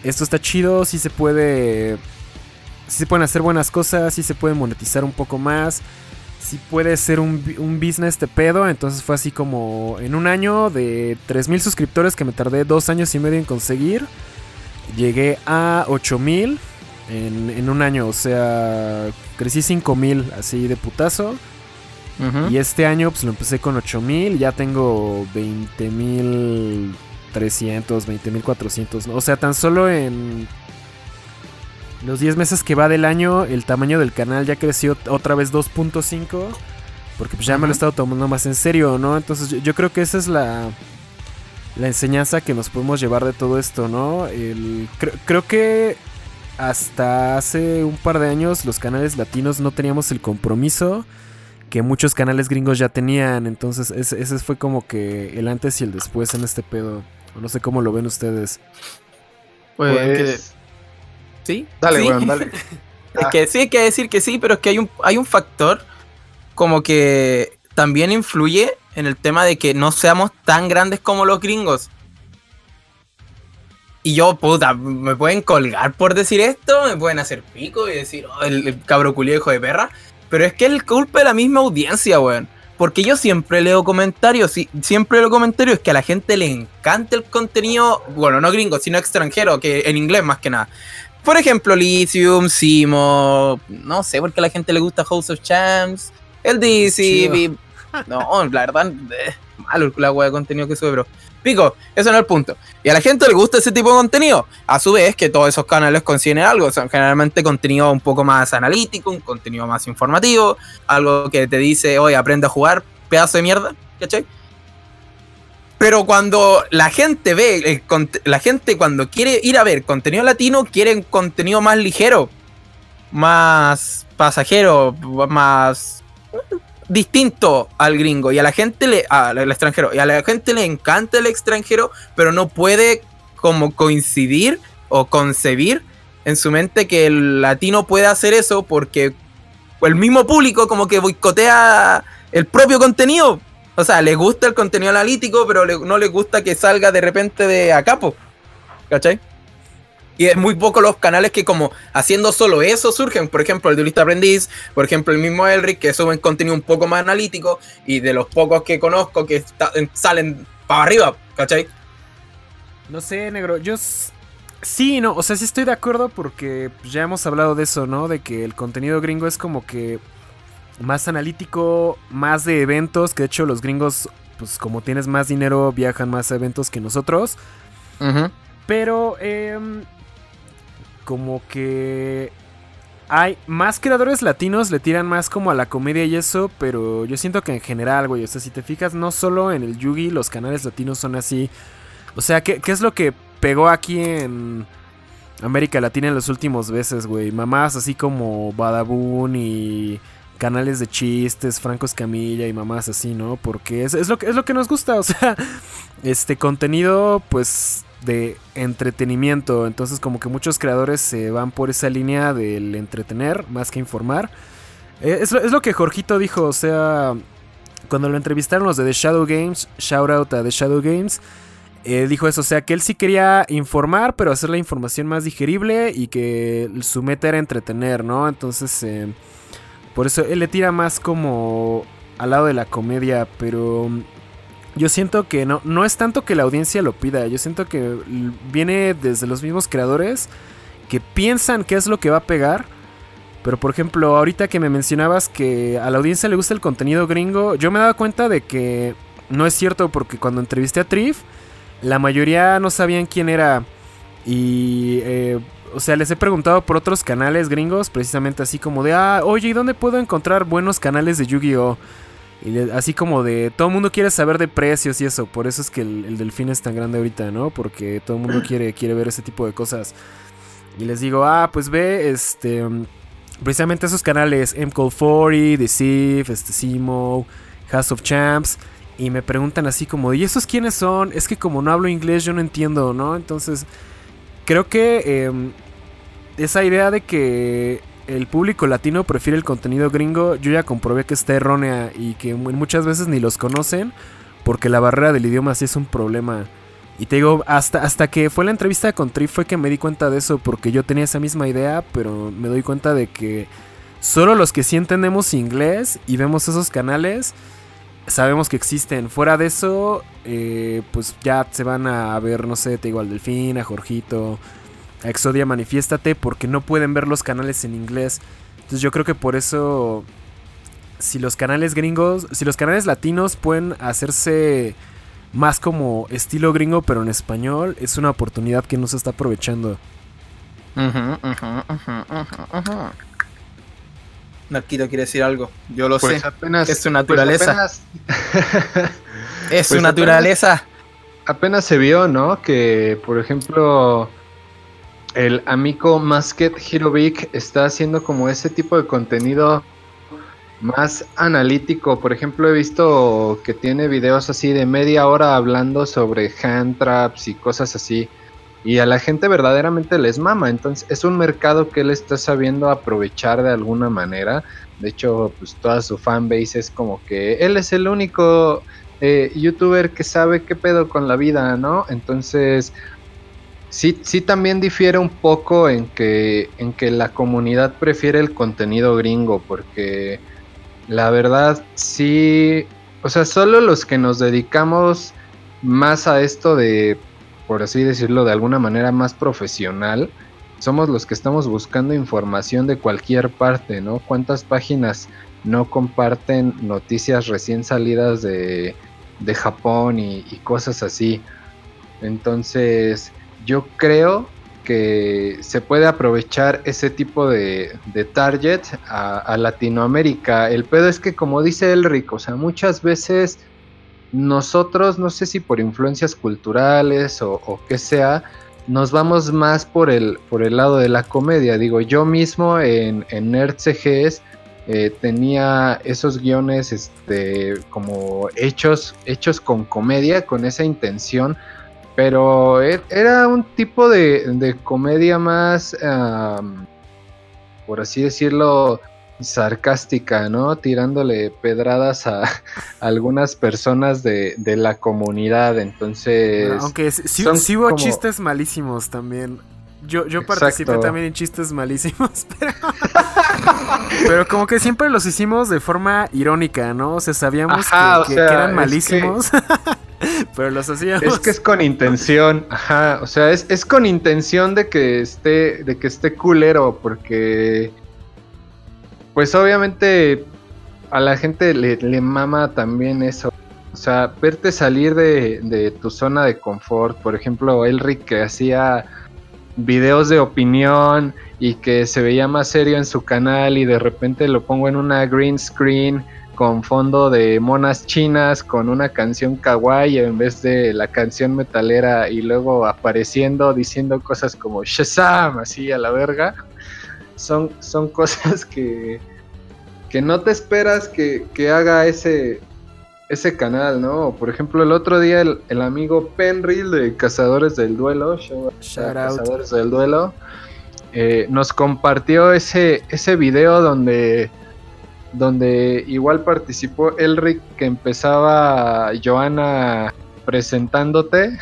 esto está chido, sí se puede, sí se pueden hacer buenas cosas, sí se puede monetizar un poco más, sí puede ser un, business de pedo, entonces fue así como en un año de 3.000 suscriptores que me tardé dos años y medio en conseguir, llegué a 8.000 en, en un año. O sea, crecí 5000 así de putazo. Y este año pues lo empecé con 8000. Ya tengo 20300, 20400. O sea, tan solo en los 10 meses que va del año, el tamaño del canal ya creció otra vez 2.5. Porque pues ya me lo he estado tomando más en serio, ¿no? Entonces yo, yo creo que esa es la, la enseñanza que nos podemos llevar de todo esto, ¿no? El, creo que hasta hace un par de años los canales latinos no teníamos el compromiso que muchos canales gringos ya tenían. Entonces ese, fue como que el antes y el después en este pedo. No sé cómo lo ven ustedes. Pues... pues sí. Dale, Bueno, dale. es que sí hay que decir que sí, pero es que hay un, hay un factor como que también influye en el tema de que no seamos tan grandes como los gringos. Y yo, puta, me pueden colgar por decir esto, me pueden hacer pico y decir, oh, el, cabro culio hijo de perra. Pero es que es el culpa de la misma audiencia, weón. Porque yo siempre leo comentarios, y siempre leo comentarios que a la gente le encanta el contenido, bueno, no gringo, sino extranjero, que en inglés más que nada. Por ejemplo, Lithium, Simo, no sé por qué a la gente le gusta House of Champs, el DC, no, la verdad, malo la wea de contenido que sube, bro. Pico, eso no es el punto. Y a la gente le gusta ese tipo de contenido. A su vez, que todos esos canales consiguen algo. Son generalmente contenido un poco más analítico, un contenido más informativo, algo que te dice, oye, aprende a jugar, pedazo de mierda, ¿cachai? Pero cuando la gente ve, la gente cuando quiere ir a ver contenido latino, quiere contenido más ligero, más pasajero, más distinto al gringo y a la gente le al extranjero y a la gente le encanta el extranjero, pero no puede como coincidir o concebir en su mente que el latino puede hacer eso porque el mismo público como que boicotea el propio contenido. O sea, le gusta el contenido analítico, pero no le gusta que salga de repente de a capo. ¿Cachai? Y es muy poco los canales que como haciendo solo eso surgen. Por ejemplo, el de Lista Aprendiz, por ejemplo, el mismo Elric, que suben contenido un poco más analítico. Y de los pocos que conozco que salen para arriba, ¿cachai? No sé, negro. Yo sí, no, o sea, sí estoy de acuerdo porque ya hemos hablado de eso, ¿no? De que el contenido gringo es como que más analítico, más de eventos, que de hecho los gringos, pues como tienes más dinero, viajan más a eventos que nosotros. Pero eh, como que hay más creadores latinos le tiran más como a la comedia y eso, pero yo siento que en general, güey, o sea, si te fijas, no solo en el Yugi los canales latinos son así. O sea, ¿qué, qué es lo que pegó aquí en América Latina en los últimos veces, güey? Mamás así como Badabun y canales de chistes, Franco Escamilla y mamás así, ¿no? Porque es, es, lo que, es lo que nos gusta, o sea, este contenido, pues de entretenimiento. Entonces como que muchos creadores se van por esa línea del entretener más que informar. Eh, es, lo que Jorgito dijo, o sea, cuando lo entrevistaron los de The Shadow Games, shout out a The Shadow Games, eh, dijo eso, o sea, que él sí quería informar, pero hacer la información más digerible y que su meta era entretener, ¿no? Entonces, eh, por eso él le tira más como al lado de la comedia, pero yo siento que no, no es tanto que la audiencia lo pida, yo siento que viene desde los mismos creadores que piensan qué es lo que va a pegar. Pero por ejemplo, ahorita que me mencionabas que a la audiencia le gusta el contenido gringo, yo me dado cuenta de que no es cierto porque cuando entrevisté a Trif, la mayoría no sabían quién era. Y, eh, o sea, les he preguntado por otros canales gringos, precisamente así como de, ah, oye, ¿y dónde puedo encontrar buenos canales de Yu-Gi-Oh? Y así como de todo el mundo quiere saber de precios y eso, por eso es que el, delfín es tan grande ahorita, ¿no? Porque todo el mundo quiere, quiere ver ese tipo de cosas. Y les digo, ah, pues ve, este, precisamente esos canales, MCall40, The este, Simo, House of Champs. Y me preguntan así como, ¿y esos quiénes son? Es que como no hablo inglés yo no entiendo, ¿no? Entonces, creo que em, esa idea de que el público latino prefiere el contenido gringo, yo ya comprobé que está errónea y que muchas veces ni los conocen porque la barrera del idioma sí es un problema. Y te digo, hasta, hasta que fue la entrevista con Tri fue que me di cuenta de eso, porque yo tenía esa misma idea, pero me doy cuenta de que solo los que sí entendemos inglés y vemos esos canales, sabemos que existen. Fuera de eso, eh, pues ya se van a ver, no sé, te digo al Delfín, a Jorgito, a Exodia Manifiéstate, porque no pueden ver los canales en inglés. Entonces yo creo que por eso, si los canales gringos, si los canales latinos pueden hacerse más como estilo gringo, pero en español, es una oportunidad que no se está aprovechando. Narquito quiere decir algo. Yo lo pues sé. Apenas, es su naturaleza. Pues es su naturaleza. Apenas, se vio, ¿no? Que, por ejemplo, el amigo Masket Hirovic está haciendo como ese tipo de contenido más analítico. Por ejemplo, he visto que tiene videos así de media hora hablando sobre hand traps y cosas así. Y a la gente verdaderamente les mama. Entonces es un mercado que él está sabiendo aprovechar de alguna manera. De hecho, pues toda su fanbase es como que él es el único eh, youtuber que sabe qué pedo con la vida, ¿no? Entonces, sí, sí también difiere un poco en que, en que la comunidad prefiere el contenido gringo. Porque la verdad, sí. O sea, solo los que nos dedicamos más a esto de, por así decirlo, de alguna manera más profesional, somos los que estamos buscando información de cualquier parte, ¿no? ¿Cuántas páginas no comparten noticias recién salidas de, de Japón y, y cosas así? Entonces, yo creo que se puede aprovechar ese tipo de, target a, Latinoamérica. El pedo es que, como dice Elric, o sea, muchas veces nosotros, no sé si por influencias culturales o, o qué sea, nos vamos más por el, por el lado de la comedia. Digo, yo mismo en, en NerdCGs eh, tenía esos guiones este, como hechos, hechos con comedia, con esa intención pero e, era un tipo de, comedia más, por así decirlo, sarcástica, ¿no? Tirándole pedradas a, algunas personas de, la comunidad. Entonces. Aunque sí, hubo chistes malísimos también. Yo, yo participé también en chistes malísimos, pero... como que siempre los hicimos de forma irónica, ¿no? O sea, sabíamos que, eran malísimos. Pero los hacíamos. Es que es con intención, ajá. O sea, es, con intención de que esté, de que esté culero, porque. Pues obviamente a la gente le, mama también eso. O sea, verte salir de, tu zona de confort. Por ejemplo, Elric que hacía videos de opinión y que se veía más serio en su canal y de repente lo pongo en una green screen con fondo de monas chinas, con una canción kawaii en vez de la canción metalera y luego apareciendo diciendo cosas como Shazam, así a la verga. Son, son cosas que, que no te esperas que, haga ese, ese canal, ¿no? Por ejemplo, el otro día el, amigo Penril de Cazadores del Duelo, Cazadores del Duelo, eh, nos compartió ese, ese video donde donde igual participó Elric que empezaba Joana presentándote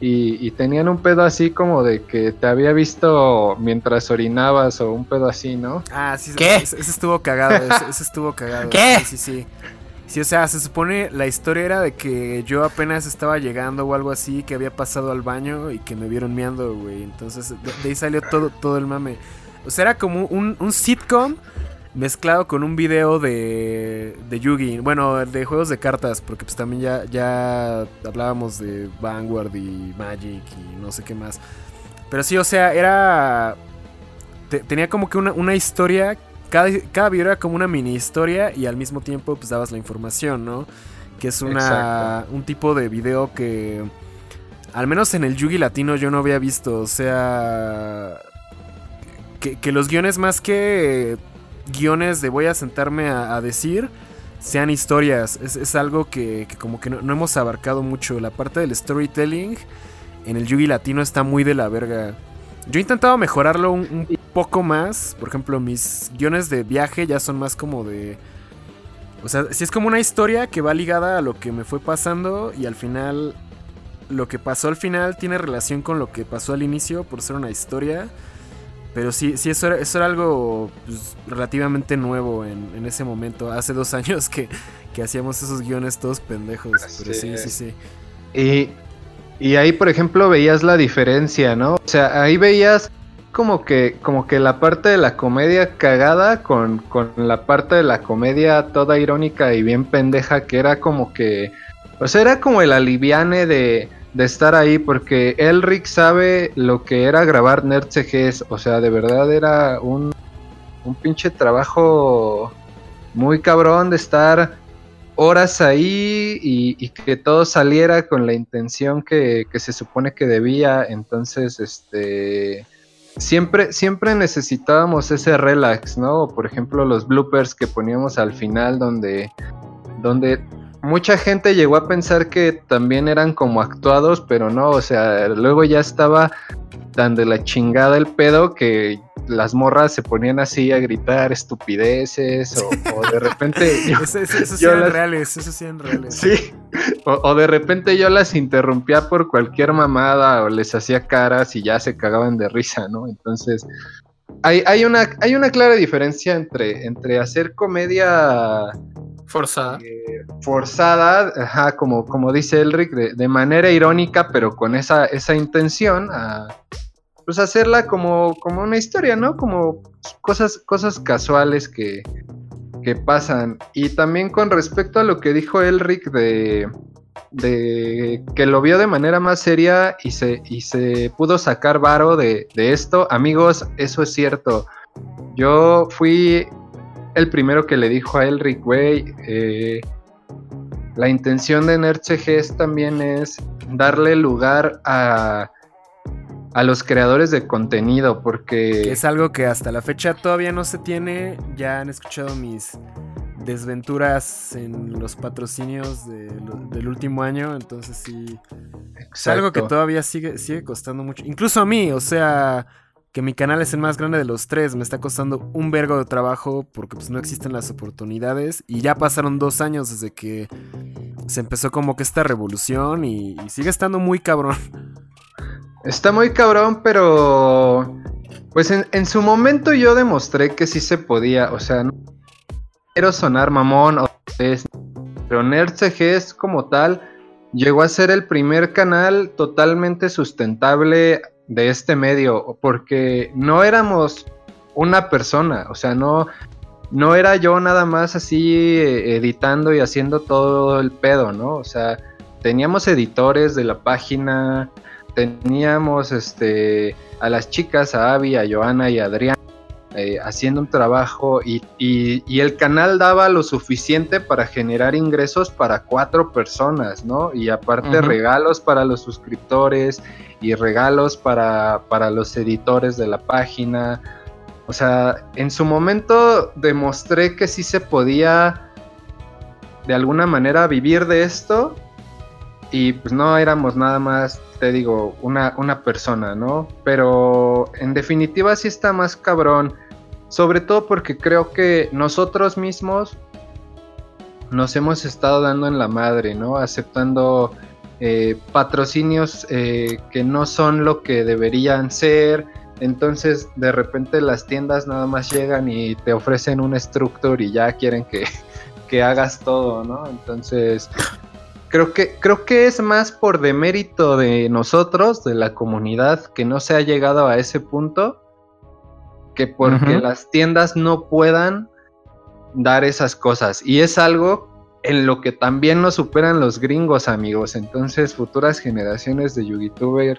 y, tenían un pedo así como de que te había visto mientras orinabas o un pedo así, ¿no? Ah, sí, ¿Qué? Ese, estuvo cagado, ese, estuvo cagado. ¿Qué? Sí, sí, sí. o sea, se supone la historia era de que yo apenas estaba llegando o algo así, que había pasado al baño y que me vieron meando, güey. Entonces, de, ahí salió todo, todo el mame. O sea, era como un, un sitcom mezclado con un video de, de Yugi, bueno, de juegos de cartas, porque pues también ya, ya hablábamos de Vanguard y Magic y no sé qué más. Pero sí, o sea, era... tenía como que una, historia, cada, cada, video era como una mini historia y al mismo tiempo pues dabas la información, ¿no? Que es una, un tipo de video que... Al menos en el Yugi latino yo no había visto, o sea que, los guiones más que guiones de voy a sentarme a, decir sean historias. Es, algo que, como que no, hemos abarcado mucho. La parte del storytelling en el Yugi latino está muy de la verga. Yo he intentado mejorarlo un, poco más. Por ejemplo, mis guiones de viaje ya son más como de... O sea, si es como una historia que va ligada a lo que me fue pasando y al final lo que pasó al final tiene relación con lo que pasó al inicio por ser una historia. Pero sí, sí, eso era, eso era algo pues, relativamente nuevo en, ese momento. Hace dos años que, hacíamos esos guiones todos pendejos. Pero sí, sí, sí. Y, y ahí, por ejemplo, veías la diferencia, ¿no? O sea, ahí veías como que, como que la parte de la comedia cagada con, con la parte de la comedia toda irónica y bien pendeja que era como que... O sea, era como el aliviane de de estar ahí porque Elric sabe lo que era grabar Nerd CGs. O sea, de verdad era un, un pinche trabajo muy cabrón de estar horas ahí y, que todo saliera con la intención que, que, se supone que debía. Entonces, este. Siempre, siempre necesitábamos ese relax, ¿no? Por ejemplo, los bloopers que poníamos al final donde, donde mucha gente llegó a pensar que también eran como actuados, pero no, o sea, luego ya estaba tan de la chingada el pedo que las morras se ponían así a gritar estupideces o, de repente... eso, sí eran reales, eso sí eran reales. Sí, o, de repente yo las interrumpía por cualquier mamada o les hacía caras y ya se cagaban de risa, ¿no? Entonces... Hay, hay, una, hay una clara diferencia entre, entre hacer comedia Forzada. Eh, forzada, ajá, como, como dice Elric, de, manera irónica, pero con esa, esa intención, a, pues hacerla como, como una historia, ¿no? Como cosas, cosas casuales que, que pasan. Y también con respecto a lo que dijo Elric de, de que lo vio de manera más seria y se, y se pudo sacar varo de, de esto, amigos, eso es cierto. Yo fui el primero que le dijo a Elric, güey, eh, la intención de NerdCGs también es darle lugar a, a los creadores de contenido, porque... es algo que hasta la fecha todavía no se tiene, ya han escuchado mis desventuras en los patrocinios del último año, entonces sí... Es algo que todavía sigue, sigue costando mucho, incluso a mí, o sea que mi canal es el más grande de los tres, me está costando un vergo de trabajo porque pues no existen las oportunidades y ya pasaron dos años desde que se empezó como que esta revolución y, sigue estando muy cabrón. Está muy cabrón, pero pues en, su momento yo demostré que sí se podía, o sea, no quiero sonar mamón, o pero NerdCGs como tal llegó a ser el primer canal totalmente sustentable de este medio, porque no éramos una persona, o sea, no, no era yo nada más así eh, editando y haciendo todo el pedo, ¿no? O sea, teníamos editores de la página, teníamos este a las chicas, a Avi, a Joana y a Adrián eh, haciendo un trabajo y, y, el canal daba lo suficiente para generar ingresos para cuatro personas, ¿no? Y aparte regalos para los suscriptores y regalos para, para los editores de la página. O sea, en su momento demostré que sí se podía de alguna manera vivir de esto y pues no éramos nada más, te digo, una, una persona, ¿no? Pero en definitiva sí está más cabrón, sobre todo porque creo que nosotros mismos nos hemos estado dando en la madre, ¿no? Aceptando eh, patrocinios eh, que no son lo que deberían ser. Entonces de repente las tiendas nada más llegan y te ofrecen un structure y ya quieren que, que hagas todo, ¿no? Entonces creo que, creo que es más por demérito de nosotros, de la comunidad, que no se ha llegado a ese punto, que porque las tiendas no puedan dar esas cosas. Y es algo en lo que también nos superan los gringos, amigos. Entonces, futuras generaciones de YouTuber,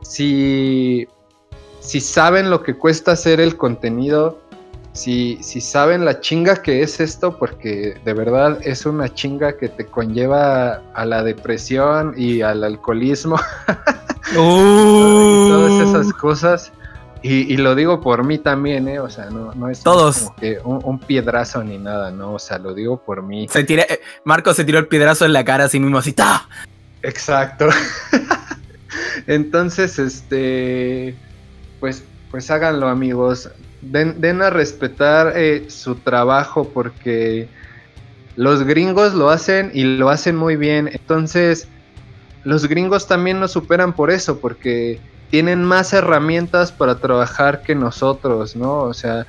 si, si saben lo que cuesta hacer el contenido, si, si saben la chinga que es esto, porque de verdad es una chinga que te conlleva a la depresión y al alcoholismo. y todas esas cosas. Y, y lo digo por mí también, ¿eh? O sea, no, no es Todos. como que un, un piedrazo ni nada, ¿no? O sea, lo digo por mí. Se tira- eh, Marco se tiró el piedrazo en la cara a sí mismo, así, ¡ta! Exacto. Entonces, este, pues, pues háganlo, amigos. Den, den a respetar eh, su trabajo porque los gringos lo hacen y lo hacen muy bien. Entonces, los gringos también nos superan por eso, porque tienen más herramientas para trabajar que nosotros, ¿no? O sea,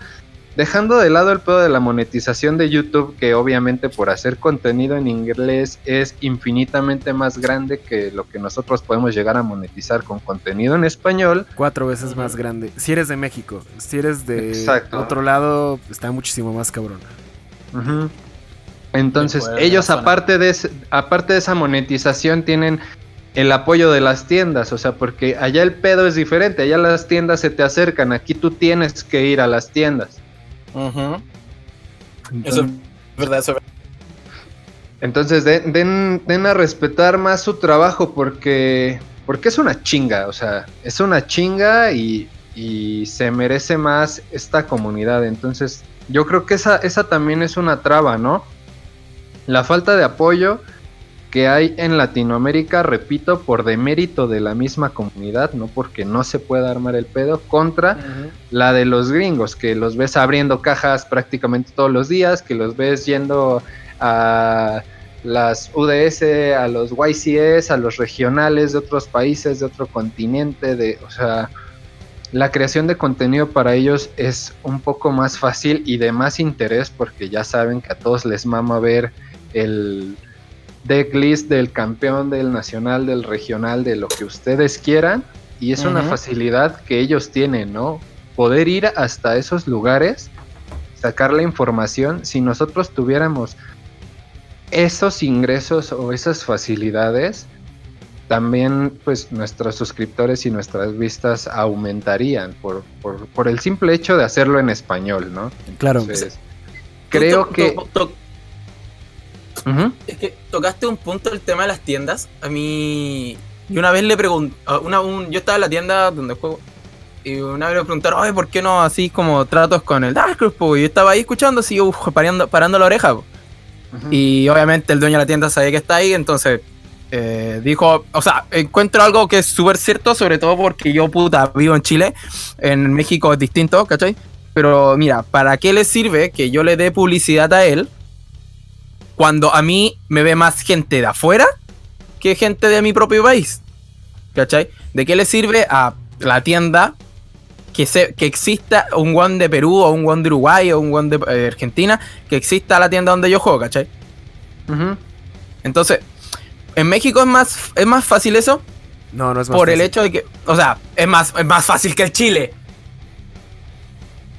dejando de lado el pedo de la monetización de YouTube, que obviamente por hacer contenido en inglés es infinitamente más grande que lo que nosotros podemos llegar a monetizar con contenido en español. Cuatro veces más grande. Si eres de México, si eres de Exacto. otro lado, está muchísimo más cabrón. Entonces, ellos aparte de, ese- aparte de esa monetización tienen el apoyo de las tiendas, o sea, porque allá el pedo es diferente, allá las tiendas se te acercan, aquí tú tienes que ir a las tiendas. Eso es verdad, eso es verdad. Entonces, den, den, den a respetar más su trabajo porque, porque es una chinga, o sea, es una chinga y, y se merece más esta comunidad. Entonces, yo creo que esa, esa también es una traba, ¿no? La falta de apoyo que hay en Latinoamérica, repito, por demérito de la misma comunidad, no porque no se pueda armar el pedo, contra la de los gringos, que los ves abriendo cajas prácticamente todos los días, que los ves yendo a las UDS, a los YCS, a los regionales de otros países, de otro continente, de, o sea, la creación de contenido para ellos es un poco más fácil y de más interés porque ya saben que a todos les mama ver el decklist del campeón, del nacional, del regional, de lo que ustedes quieran y es una facilidad que ellos tienen, ¿no? Poder ir hasta esos lugares, sacar la información, si nosotros tuviéramos esos ingresos o esas facilidades, también pues nuestros suscriptores y nuestras vistas aumentarían por, por, por el simple hecho de hacerlo en español, ¿no? Claro. Entonces, creo To- que... to- to- Ujú, Es que tocaste un punto el tema de las tiendas. A mí. Y una vez le pregunté. Una, un- yo estaba en la tienda donde juego. Y una vez le preguntaron, oye, ¿por qué no así como tratos con el Dark po?" Y yo estaba ahí escuchando, así, uf, parando, parando la oreja. po. Y obviamente el dueño de la tienda sabía que está ahí, entonces eh, dijo, o sea, encuentro algo que es súper cierto, sobre todo porque yo, puta, vivo en Chile, en México es distinto, ¿cachai? Pero mira, ¿para qué le sirve que yo le dé publicidad a él cuando a mí me ve más gente de afuera que gente de mi propio país? ¿Cachai? ¿De qué le sirve a la tienda que, se, que exista un one de Perú o un one de Uruguay o un one de eh, Argentina que exista la tienda donde yo juego, ¿cachai? Entonces, en México es más, es más fácil eso No, no es más por el hecho de que, o sea, es más, es más fácil que el Chile.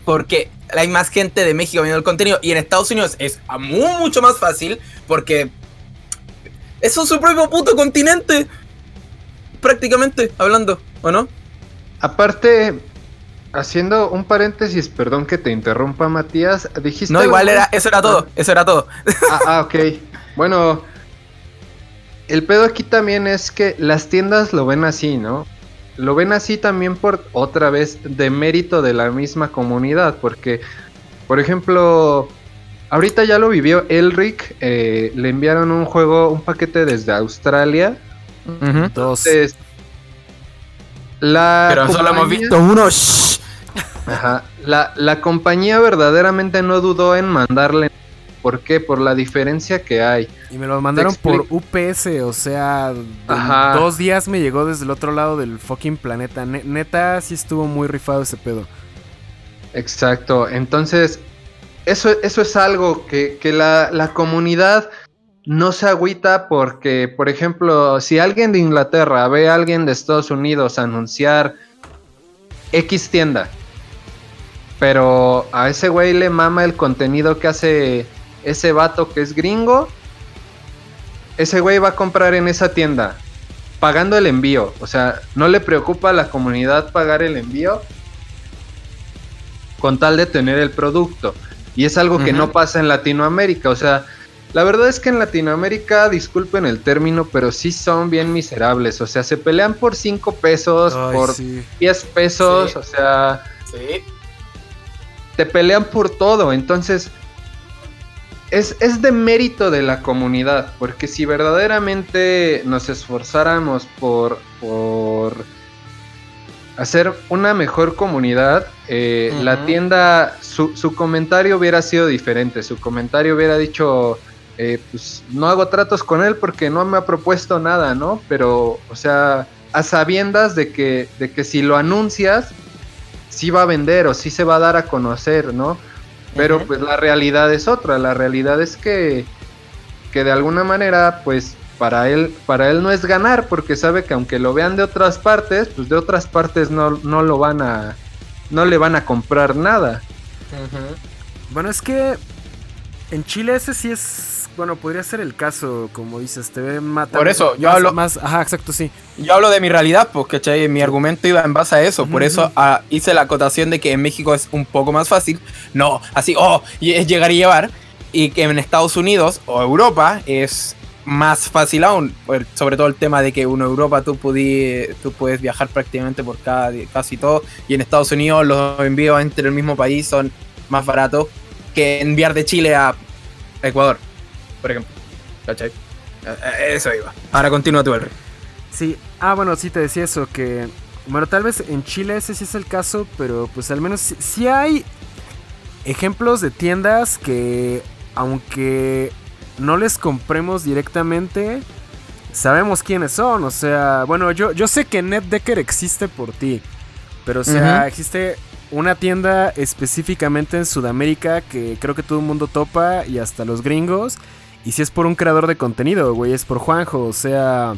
Porque hay más gente de México viendo el contenido y en Estados Unidos es a mu- mucho más fácil porque es su propio puto continente. Prácticamente, hablando, ¿o no? Aparte, haciendo un paréntesis, perdón que te interrumpa, Matías, dijiste... No, igual muy- era, eso era todo, eso era todo. Ah, ah, ok. Bueno, el pedo aquí también es que las tiendas lo ven así, ¿no? Lo ven así también por otra vez de mérito de la misma comunidad, porque, por ejemplo, ahorita ya lo vivió Elric, eh, le enviaron un juego, un paquete desde Australia. Entonces, la Pero solo hemos compañía- visto uno. shh. Ajá. La, la compañía verdaderamente no dudó en mandarle. ¿Por qué? Por la diferencia que hay. Y me lo mandaron por. UPS, o sea, dos días me llegó desde el otro lado del fucking planeta. Ne- neta, sí estuvo muy rifado ese pedo. Exacto. Entonces, eso, eso es algo que, que la, la comunidad no se agüita porque, por ejemplo, si alguien de Inglaterra ve a alguien de Estados Unidos anunciar X tienda, pero a ese güey le mama el contenido que hace ese vato que es gringo, ese güey va a comprar en esa tienda pagando el envío. O sea, no le preocupa a la comunidad pagar el envío con tal de tener el producto. Y es algo que no pasa en Latinoamérica. O sea, La verdad es que en Latinoamérica, disculpen el término, pero sí son bien miserables. O sea, se pelean por 5 pesos, por 10 pesos, o sea... Sí. Te pelean por todo, entonces... Es, es de mérito de la comunidad, porque si verdaderamente nos esforzáramos por, por hacer una mejor comunidad, eh, la tienda, su, su, comentario hubiera sido diferente, su comentario hubiera dicho, eh, pues no hago tratos con él porque no me ha propuesto nada, ¿no? Pero, o sea, a sabiendas de que, de que si lo anuncias, sí va a vender o sí se va a dar a conocer, ¿no? Pero pues la realidad es otra, la realidad es que, que de alguna manera, pues para él, para él no es ganar, porque sabe que aunque lo vean de otras partes, pues de otras partes no, no lo van a, no le van a comprar nada. Bueno, es que en Chile ese sí es bueno, podría ser el caso, como dices, te ve matando. Por eso, yo hablo. Más, ajá, exacto, sí. Yo hablo de mi realidad, pues, ¿cachai? Mi argumento iba en base a eso. Por eso ah, hice la acotación de que en México es un poco más fácil. No, así, oh, es llegar y llevar. Y que en Estados Unidos o Europa es más fácil aún. Sobre todo el tema de que en Europa tú, tú puedes viajar prácticamente por cada, casi todo. Y en Estados Unidos los envíos entre el mismo país son más baratos que enviar de Chile a Ecuador por ejemplo. ¿Cachai? Eh, eso iba. Ahora continúa tu R. Sí, ah, bueno, sí te decía eso, que. Bueno, tal vez en Chile ese sí es el caso, pero pues al menos sí, hay ejemplos de tiendas que, aunque no les compremos directamente, sabemos quiénes son. O sea, bueno, yo, yo sé que NetDecker existe por ti, pero o sea, existe una tienda específicamente en Sudamérica que creo que todo el mundo topa y hasta los gringos y si es por un creador de contenido, güey, es por Juanjo. O sea,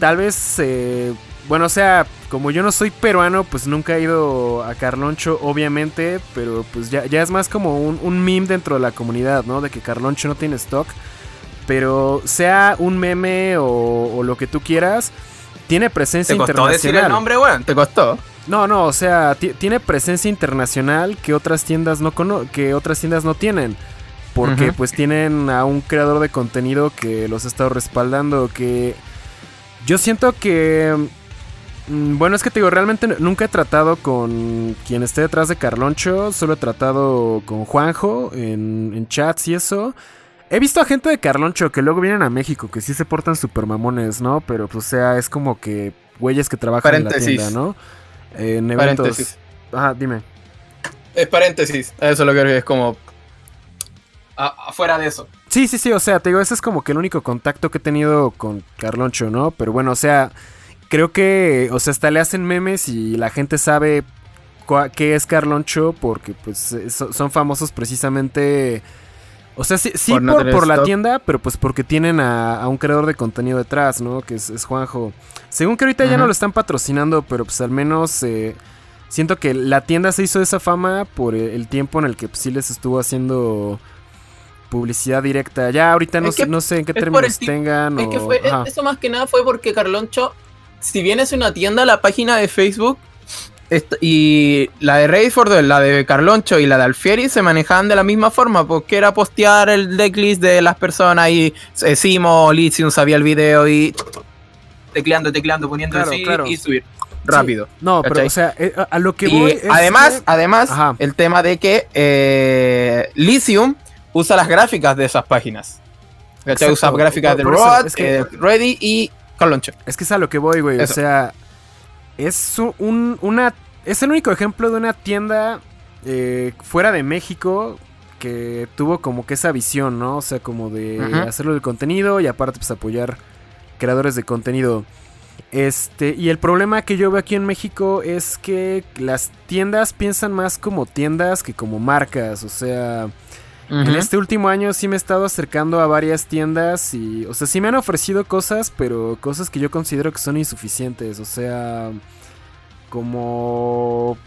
tal vez, eh, bueno, o sea, como yo no soy peruano, pues nunca he ido a Carloncho, obviamente, pero pues ya, ya es más como un, un, meme dentro de la comunidad, ¿no? De que Carloncho no tiene stock. Pero sea un meme o, lo que tú quieras, tiene presencia ¿Te costó internacional. decir el nombre, güey? ¿Te costó? No, no, o sea, tiene presencia internacional que otras tiendas no que otras tiendas no tienen porque pues tienen a un creador de contenido que los ha estado respaldando, que yo siento que... Mm, bueno, es que te digo, realmente nunca he tratado con quien esté detrás de Carloncho, solo he tratado con Juanjo en, chats y eso. He visto a gente de Carloncho que luego vienen a México, que sí se portan super mamones, ¿no? Pero pues o sea, es como que güeyes que trabajan en la tienda, ¿no? En eventos. Paréntesis. Ajá, dime. Es paréntesis, eso lo que es como afuera de eso. Sí, sí, sí, o sea, te digo, ese es como que el único contacto que he tenido con Carloncho, ¿no? Pero bueno, o sea, creo que, o sea, hasta le hacen memes y la gente sabe qué es Carloncho porque pues son famosos precisamente... O sea, sí, por, la tienda, pero pues porque tienen a, un creador de contenido detrás, ¿no? Que es, Juanjo. Según que ahorita ya no lo están patrocinando, pero pues al menos eh, siento que la tienda se hizo esa fama por el tiempo en el que pues, sí les estuvo haciendo publicidad directa. Ya ahorita no, sé, no sé en qué términos tengan. Es que fue, eso más que nada fue porque Carloncho, si bien es una tienda, la página de Facebook y la de Rayford, la de Carloncho y la de Alfieri se manejaban de la misma forma, porque era postear el decklist de las personas y eh, Simo, Lithium sabía el video y tecleando, tecleando, poniendo así y subir rápido. No, pero o sea, eh, a, lo que voy además, además, el tema de que eh, Lithium usa las gráficas de esas páginas. Usa gráficas de Road, eh, Ready y Carloncho. Es que es a lo que voy, güey. O sea, es un, una. Es el único ejemplo de una tienda eh, fuera de México que tuvo como que esa visión, ¿no? O sea, como de hacerlo del contenido y aparte pues apoyar creadores de contenido. Este, y el problema que yo veo aquí en México es que las tiendas piensan más como tiendas que como marcas, o sea, en este último año sí me he estado acercando a varias tiendas y, o sea, sí me han ofrecido cosas, pero cosas que yo considero que son insuficientes. O sea, como...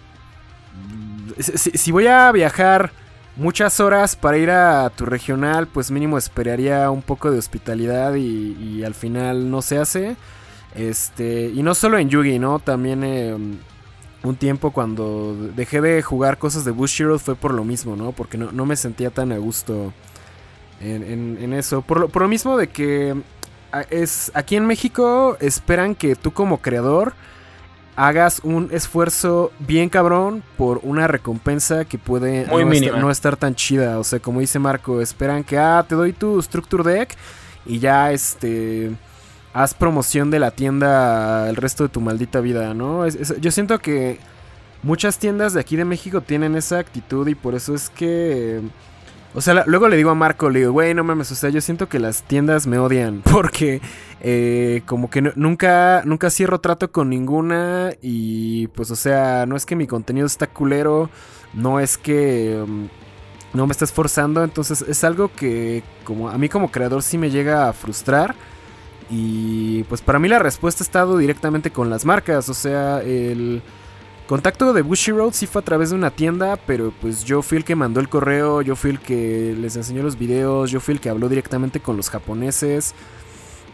Si, voy a viajar muchas horas para ir a tu regional, pues mínimo esperaría un poco de hospitalidad y, al final no se hace. Este, y no solo en Yugi, ¿no? También... Eh, un tiempo cuando dejé de jugar cosas de Bushiroad fue por lo mismo, ¿no? Porque no, me sentía tan a gusto en, en- en eso. Por lo, por lo mismo de que a- es aquí en México esperan que tú como creador hagas un esfuerzo bien cabrón por una recompensa que puede Muy no, no estar tan chida. O sea, como dice Marco, esperan que, ah, te doy tu Structure Deck y ya este... Haz promoción de la tienda el resto de tu maldita vida, ¿no? Yo siento que muchas tiendas de aquí de México tienen esa actitud y por eso es que... O sea, luego le digo a Marco, le digo, güey, no mames, o sea, yo siento que las tiendas me odian porque eh, como que nunca, nunca cierro trato con ninguna y pues, o sea, no es que mi contenido está culero, no es que um, no me está esforzando, entonces es algo que como a mí como creador sí me llega a frustrar. Y pues para mí la respuesta ha estado directamente con las marcas. O sea, el contacto de Bushy Road sí fue a través de una tienda, pero pues yo fui el que mandó el correo, yo fui el que les enseñó los videos, yo fui el que habló directamente con los japoneses.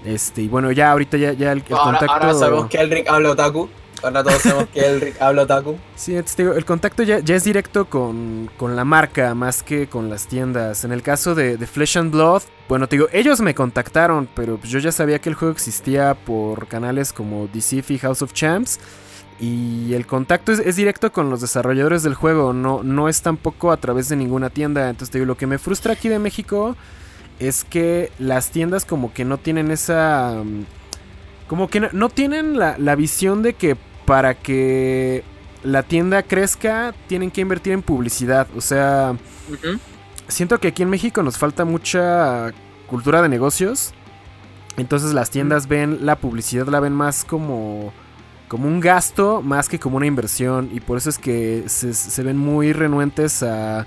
Este, y bueno, ya ahorita ya, ya el, el ahora, contacto. ahora sabemos que Elric habla otaku. Ahora todos sabemos que Elric habla otaku. Sí, entonces te digo, el contacto ya, ya es directo con, con la marca más que con las tiendas. En el caso de, de Flesh and Blood, bueno, te digo, ellos me contactaron, pero pues yo ya sabía que el juego existía por canales como DC y House of Champs. Y el contacto es, directo con los desarrolladores del juego, no, no es tampoco a través de ninguna tienda. Entonces te digo, lo que me frustra aquí de México es que las tiendas como que no tienen esa... mm, Como que no, tienen la, la visión de que para que la tienda crezca tienen que invertir en publicidad. O sea, siento que aquí en México nos falta mucha cultura de negocios. Entonces las tiendas ven la publicidad, la ven más como, como un gasto más que como una inversión. Y por eso es que se, se ven muy renuentes a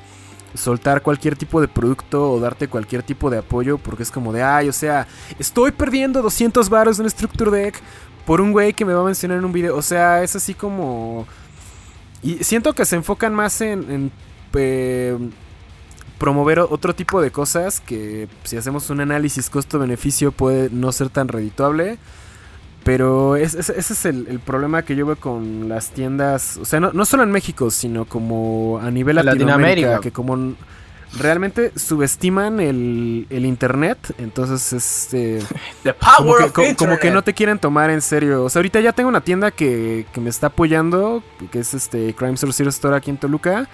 soltar cualquier tipo de producto o darte cualquier tipo de apoyo. Porque es como de, ay, o sea, estoy perdiendo 200 baros en un Structure Deck por un güey que me va a mencionar en un video. O sea, es así como... Y siento que se enfocan más en... en, eh, promover otro tipo de cosas que si hacemos un análisis costo-beneficio puede no ser tan redituable. Pero es- es- ese es el, el problema que yo veo con las tiendas, o sea, no, no solo en México, sino como a nivel Latinoamérica, Latinoamérica. que como realmente subestiman el, el internet, entonces este The como power que, of co- como que no te quieren tomar en serio. O sea, ahorita ya tengo una tienda que, que me está apoyando, que es este Crime Source Zero Store aquí en Toluca.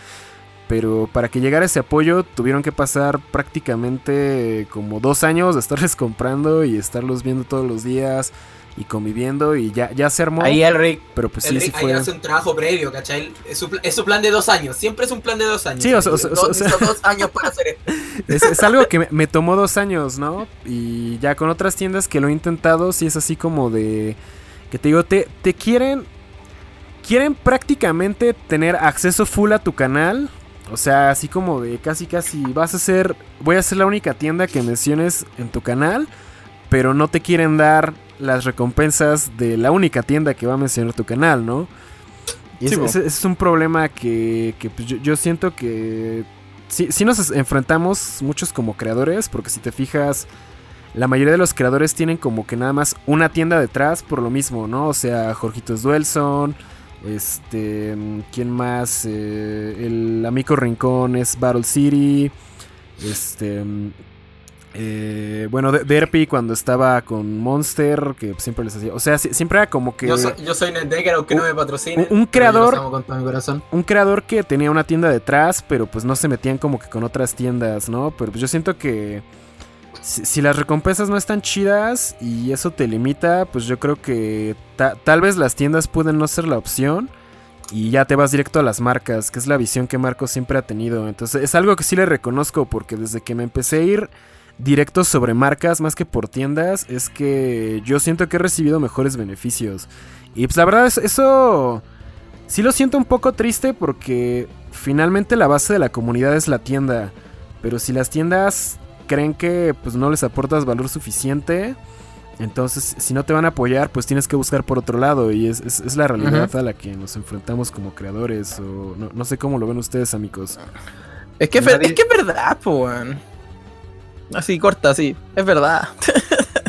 Pero para que llegara ese apoyo tuvieron que pasar prácticamente como dos años de estarles comprando y estarlos viendo todos los días y conviviendo y ya, ya se armó. Ahí Elric, pero pues sí, sí ahí fue. hace un trabajo previo, ¿cachai? Es su, es su plan de dos años. Siempre es un plan de dos años. Sí, o sea, o sea, Dos- o sea- necesito dos años para hacer esto. Es, es algo que me, me tomó dos años, ¿no? Y ya con otras tiendas que lo he intentado, sí es así como de... Que te digo, te, te quieren... Quieren prácticamente tener acceso full a tu canal. O sea, así como de casi casi vas a ser... Voy a ser la única tienda que menciones en tu canal. Pero no te quieren dar las recompensas de la única tienda que va a mencionar tu canal, ¿no? Y Sí, es un problema que, que, pues, yo, yo siento que sí, sí nos enfrentamos muchos como creadores, porque si te fijas, la mayoría de los creadores tienen como que nada más una tienda detrás por lo mismo, ¿no? O sea, Jorgitos Duelson, este, ¿quién más? Eh, el amigo Rincón es Battle City, este... eh, bueno, de- Derpy cuando estaba con Monster, que siempre les hacía. O sea, si- siempre era como que Yo soy, yo soy NetDecker, aunque no me patrocine. un- creador- los amo con todo mi corazón. un creador que tenía una tienda detrás, pero pues no se metían como que con otras tiendas, ¿no? Pero pues yo siento que si, las recompensas no están chidas y eso te limita, pues yo creo que ta- tal vez las tiendas pueden no ser la opción y ya te vas directo a las marcas, que es la visión que Marco siempre ha tenido. Entonces es algo que sí le reconozco porque desde que me empecé a ir directo sobre marcas más que por tiendas, es que yo siento que he recibido mejores beneficios. Y pues la verdad es eso sí lo siento un poco triste porque finalmente la base de la comunidad es la tienda. Pero si las tiendas creen que pues no les aportas valor suficiente, entonces si no te van a apoyar, pues tienes que buscar por otro lado. Y es, es- es la realidad a la que nos enfrentamos como creadores. O no, no sé cómo lo ven ustedes, amigos. Es que, es ver- Nadie- es que es verdad. Así, corta, así. Es verdad.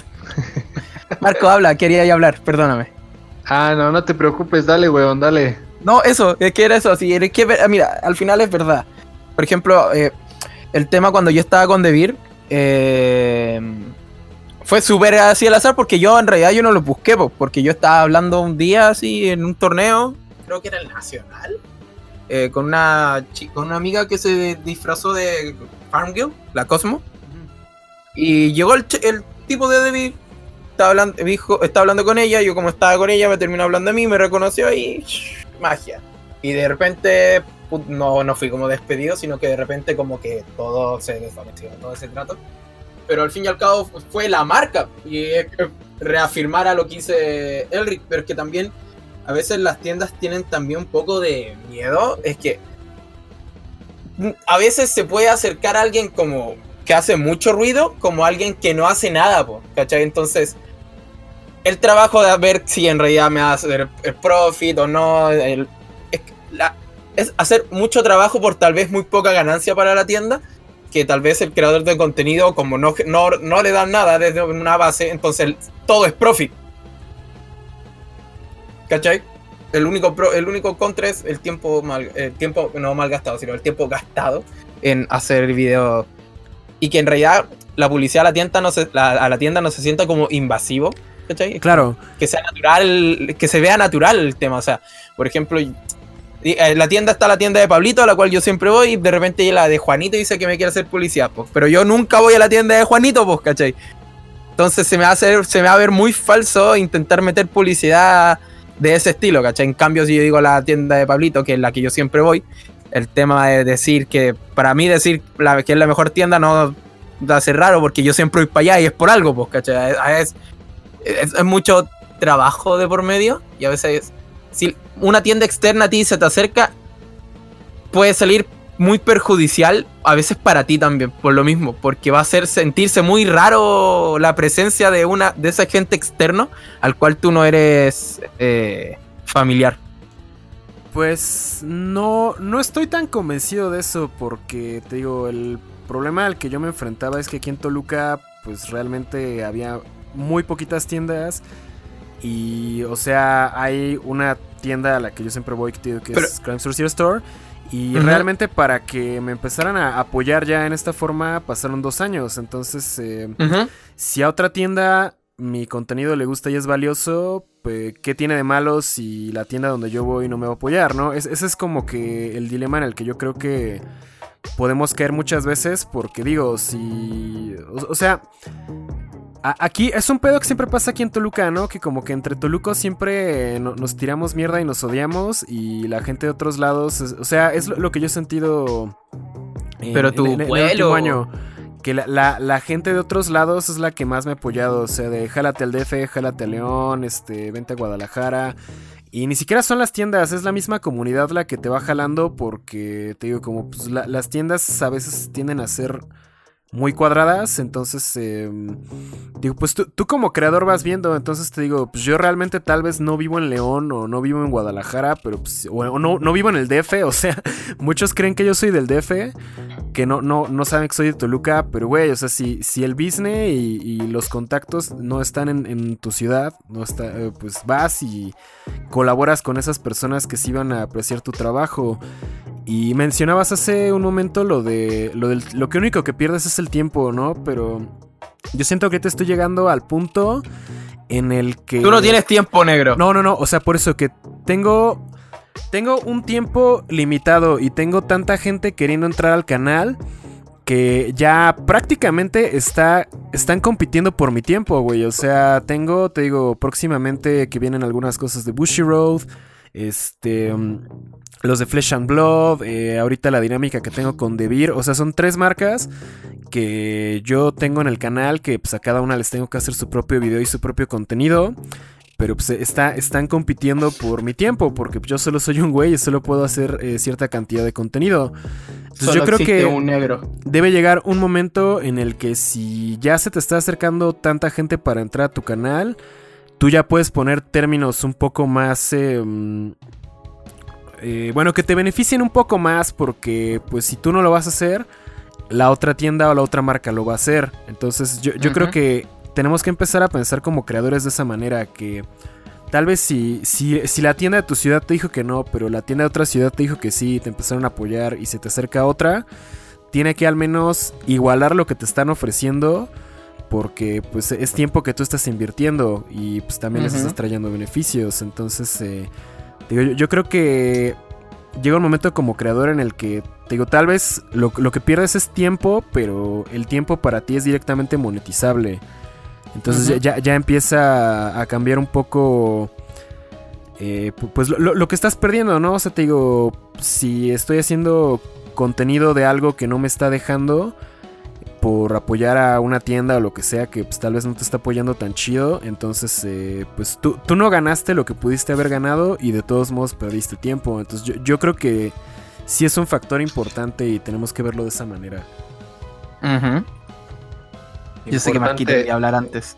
Marco, habla, quería ya hablar, perdóname. Ah, no, no te preocupes, dale, weón, dale. No, eso, es que era eso, así, es que, mira, al final es verdad. Por ejemplo, eh, el tema cuando yo estaba con Devir, eh, fue súper así al azar porque yo en realidad yo no lo busqué, po, porque yo estaba hablando un día así en un torneo, creo que era el Nacional, eh, con, una, con una amiga que se disfrazó de Farmville, la Cosmo, y llegó el, el tipo de Debbie, estaba hablando, dijo, estaba hablando con ella, yo como estaba con ella me terminó hablando a mí, me reconoció y magia. Y de repente no, no fui como despedido, sino que de repente como que todo se desvaneció, todo ese trato. Pero al fin y al cabo fu- fue la marca y reafirmar a lo que dice Elric, pero que también a veces las tiendas tienen también un poco de miedo, es que mm, a veces se puede acercar a alguien como que hace mucho ruido como alguien que no hace nada, po. Entonces, el trabajo de ver si en realidad me va a el profit o no, es, la- es hacer mucho trabajo por tal vez muy poca ganancia para la tienda, que tal vez el creador de contenido, como no, no, no le dan nada desde una base, entonces todo es profit. ¿Cachai? El único, pro- el único contra es el tiempo, mal, el tiempo no mal gastado, sino el tiempo gastado en hacer videos. Y que en realidad la publicidad a la tienda no se, la- a la tienda no se sienta como invasivo. ¿Cachai? Claro, que sea natural, que se vea natural el tema. O sea, por ejemplo, eh, la tienda está la tienda de Pablito, a la cual yo siempre voy, y de repente la de Juanito dice que me quiere hacer publicidad, pues. Pero yo nunca voy a la tienda de Juanito, pues, ¿cachai? Entonces se me va a hacer, se me va a ver muy falso intentar meter publicidad de ese estilo, ¿cachai? En cambio, si yo digo la tienda de Pablito, que es la que yo siempre voy, el tema de decir que, para mí decir la, que es la mejor tienda no va a ser raro, porque yo siempre voy para allá y es por algo, pues, ¿cachai? Es mucho trabajo de por medio y a veces si una tienda externa a ti se te acerca puede salir muy perjudicial a veces para ti también por lo mismo porque va a hacer sentirse muy raro la presencia de una de esa gente externo al cual tú no eres eh, familiar. Pues no, no estoy tan convencido de eso porque te digo, el problema al que yo me enfrentaba es que aquí en Toluca pues realmente había muy poquitas tiendas y o sea, hay una tienda a la que yo siempre voy que, digo que Pero- es Crime Source Store y realmente para que me empezaran a apoyar ya en esta forma pasaron dos años, entonces eh, si a otra tienda mi contenido le gusta y es valioso, pues, ¿qué tiene de malo si la tienda donde yo voy no me va a apoyar, no? Es- ese es como que el dilema en el que yo creo que podemos caer muchas veces porque digo, si... O, o sea... Aquí es un pedo que siempre pasa aquí en Toluca, ¿no? Que como que entre Tolucos siempre eh, no- nos tiramos mierda y nos odiamos y la gente de otros lados, o sea, es lo, que yo he sentido en- Pero tu en- en el vuelo. último año que la, la- la gente de otros lados es la que más me ha apoyado. O sea, de jálate al DF, jálate a León, este, vente a Guadalajara. Y ni siquiera son las tiendas, es la misma comunidad la que te va jalando porque, te digo, como pues, la- las tiendas a veces tienden a ser muy cuadradas, entonces, eh, digo, pues tú, tú como creador vas viendo, entonces te digo, pues yo realmente tal vez no vivo en León o no vivo en Guadalajara, pero pues, o, no, no vivo en el DF, o sea, muchos creen que yo soy del DF, que no, no, no saben que soy de Toluca, pero güey, o sea, si, si el business y, los contactos no están en, en tu ciudad, no está, eh, pues vas y colaboras con esas personas que sí van a apreciar tu trabajo. Y mencionabas hace un momento lo de lo del lo que único que pierdes es el tiempo, ¿no? Pero yo siento que te estoy llegando al punto en el que tú no tienes tiempo negro no, no, no. O sea, por eso que tengo. Tengo un tiempo limitado y tengo tanta gente queriendo entrar al canal que ya prácticamente está, están compitiendo por mi tiempo, güey. O sea, tengo, te digo, próximamente que vienen algunas cosas de Bushy Road. Este. mm, Los de Flesh and Blood. eh, ahorita la dinámica que tengo con Devir. O sea, son tres marcas que yo tengo en el canal. Que pues a cada una les tengo que hacer su propio video y su propio contenido. Pero pues está, están compitiendo por mi tiempo. Porque yo solo soy un güey y solo puedo hacer eh, cierta cantidad de contenido. Entonces Solo yo creo que un negro debe llegar un momento en el que si ya se te está acercando tanta gente para entrar a tu canal, tú ya puedes poner términos un poco más... eh, mm, eh, bueno, que te beneficien un poco más porque pues si tú no lo vas a hacer, la otra tienda o la otra marca lo va a hacer. Entonces yo, yo creo que tenemos que empezar a pensar como creadores de esa manera que... Tal vez si, si, si la tienda de tu ciudad te dijo que no, pero la tienda de otra ciudad te dijo que sí, te empezaron a apoyar y se te acerca otra, tiene que al menos igualar lo que te están ofreciendo porque pues es tiempo que tú estás invirtiendo y pues también les estás trayendo beneficios. Entonces, eh, digo, yo, creo que llega un momento como creador en el que, digo, tal vez lo, que pierdes es tiempo, pero el tiempo para ti es directamente monetizable. Entonces ya, ya, empieza a cambiar un poco... Eh, pues lo, lo, que estás perdiendo, ¿no? O sea, te digo, si estoy haciendo contenido de algo que no me está dejando, por apoyar a una tienda o lo que sea que pues, tal vez no te está apoyando tan chido. Entonces, eh, pues tú, tú, no ganaste lo que pudiste haber ganado y de todos modos perdiste tiempo. Entonces yo, yo creo que sí es un factor importante y tenemos que verlo de esa manera. Yo sé que Marquito quería hablar antes.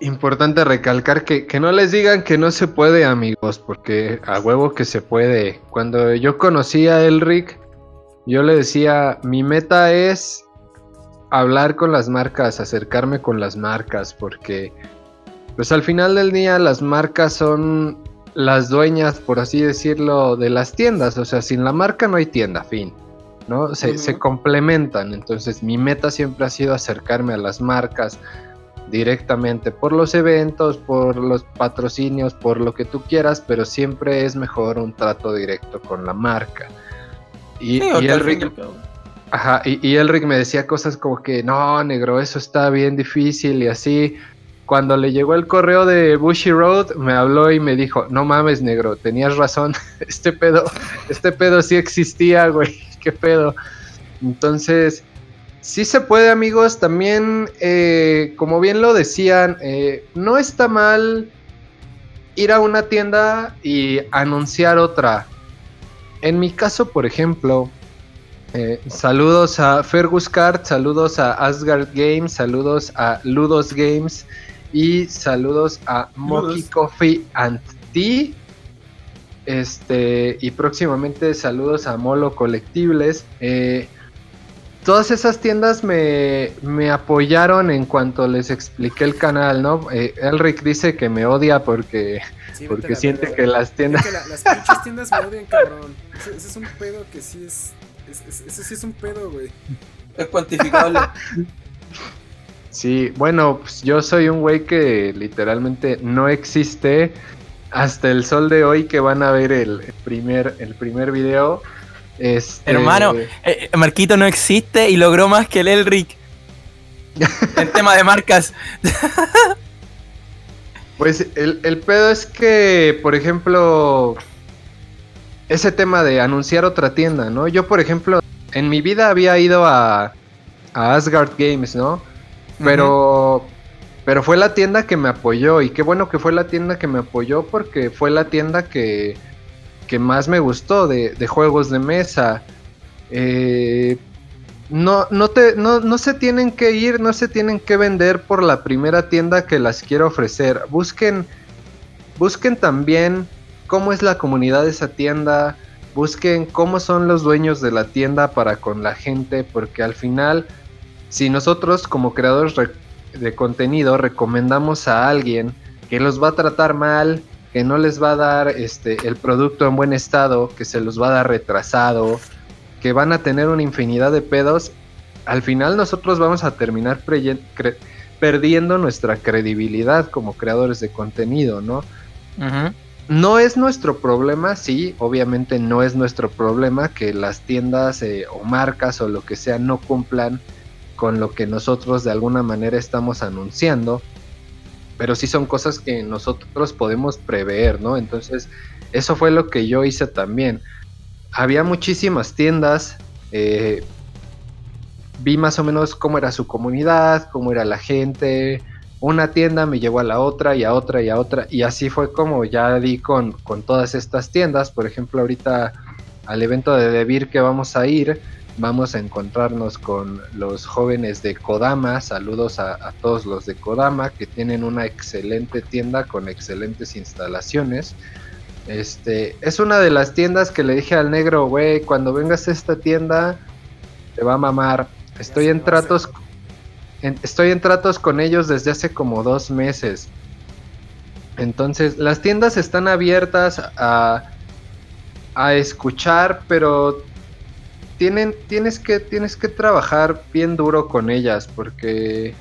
Importante recalcar que, que, no les digan que no se puede, amigos, porque a huevo que se puede. Cuando yo conocí a Elric, yo le decía, mi meta es hablar con las marcas, acercarme con las marcas, porque pues al final del día las marcas son las dueñas, por así decirlo, de las tiendas. O sea, sin la marca no hay tienda, fin. ¿no? Se, se complementan. Entonces mi meta siempre ha sido acercarme a las marcas directamente por los eventos, por los patrocinios, por lo que tú quieras, pero siempre es mejor un trato directo con la marca. Y, y el, Ajá, y, y, Elric me decía cosas como que, no, negro, eso está bien difícil y así. Cuando le llegó el correo de Bushy Road, me habló y me dijo, no mames, negro, tenías razón, este pedo, este pedo sí existía, güey, qué pedo. Entonces, sí se puede, amigos, también, eh, como bien lo decían, eh, no está mal ir a una tienda y anunciar otra. En mi caso, por ejemplo, eh, saludos a Fergus Card, saludos a Asgard Games, saludos a Ludos Games y saludos a Moki Coffee and Tea. Este, y próximamente saludos a Molo Colectibles. Eh, todas esas tiendas me, apoyaron en cuanto les expliqué el canal, ¿no? Eh, Elric dice que me odia porque, porque siente que las tiendas. las pinches tiendas me odian, cabrón. ese es un pedo que sí es ese sí es un pedo, güey. Es cuantificable. sí, bueno, pues yo soy un güey que literalmente no existe hasta el sol de hoy que van a ver el primer, el primer video. Este... Hermano, eh, eh, Marquito no existe y logró más que el Elric. en tema de marcas. pues el, el pedo es que, por ejemplo, ese tema de anunciar otra tienda, ¿no? Yo, por ejemplo, en mi vida había ido a, a Asgard Games, ¿no? Pero, pero fue la tienda que me apoyó y qué bueno que fue la tienda que me apoyó porque fue la tienda que, que más me gustó de, de juegos de mesa. Eh, no, no, te, no, no se tienen que ir, no se tienen que vender por la primera tienda que las quiero ofrecer. Busquen, busquen también cómo es la comunidad de esa tienda, busquen cómo son los dueños de la tienda para con la gente, porque al final, si nosotros como creadores de contenido recomendamos a alguien que los va a tratar mal, que no les va a dar este, el producto en buen estado, que se los va a dar retrasado, que van a tener una infinidad de pedos, al final nosotros vamos a terminar perdiendo nuestra credibilidad como creadores de contenido, ¿no? No es nuestro problema, sí, obviamente no es nuestro problema que las tiendas eh, o marcas o lo que sea no cumplan con lo que nosotros de alguna manera estamos anunciando, pero sí son cosas que nosotros podemos prever, ¿no? Entonces, eso fue lo que yo hice también. Había muchísimas tiendas, eh, vi más o menos cómo era su comunidad, cómo era la gente, una tienda me llevó a la otra y a otra y a otra y así fue como ya di con, con todas estas tiendas. Por ejemplo, ahorita al evento de Debir que vamos a ir, vamos a encontrarnos con los jóvenes de Kodama. Saludos a, todos los de Kodama que tienen una excelente tienda con excelentes instalaciones. Este es una de las tiendas que le dije al negro, güey, cuando vengas a esta tienda te va a mamar. Estoy en tratos estoy en tratos con ellos desde hace como dos meses. Entonces, las tiendas están abiertas a, escuchar, pero tienen, tienes, que, tienes que trabajar bien duro con ellas porque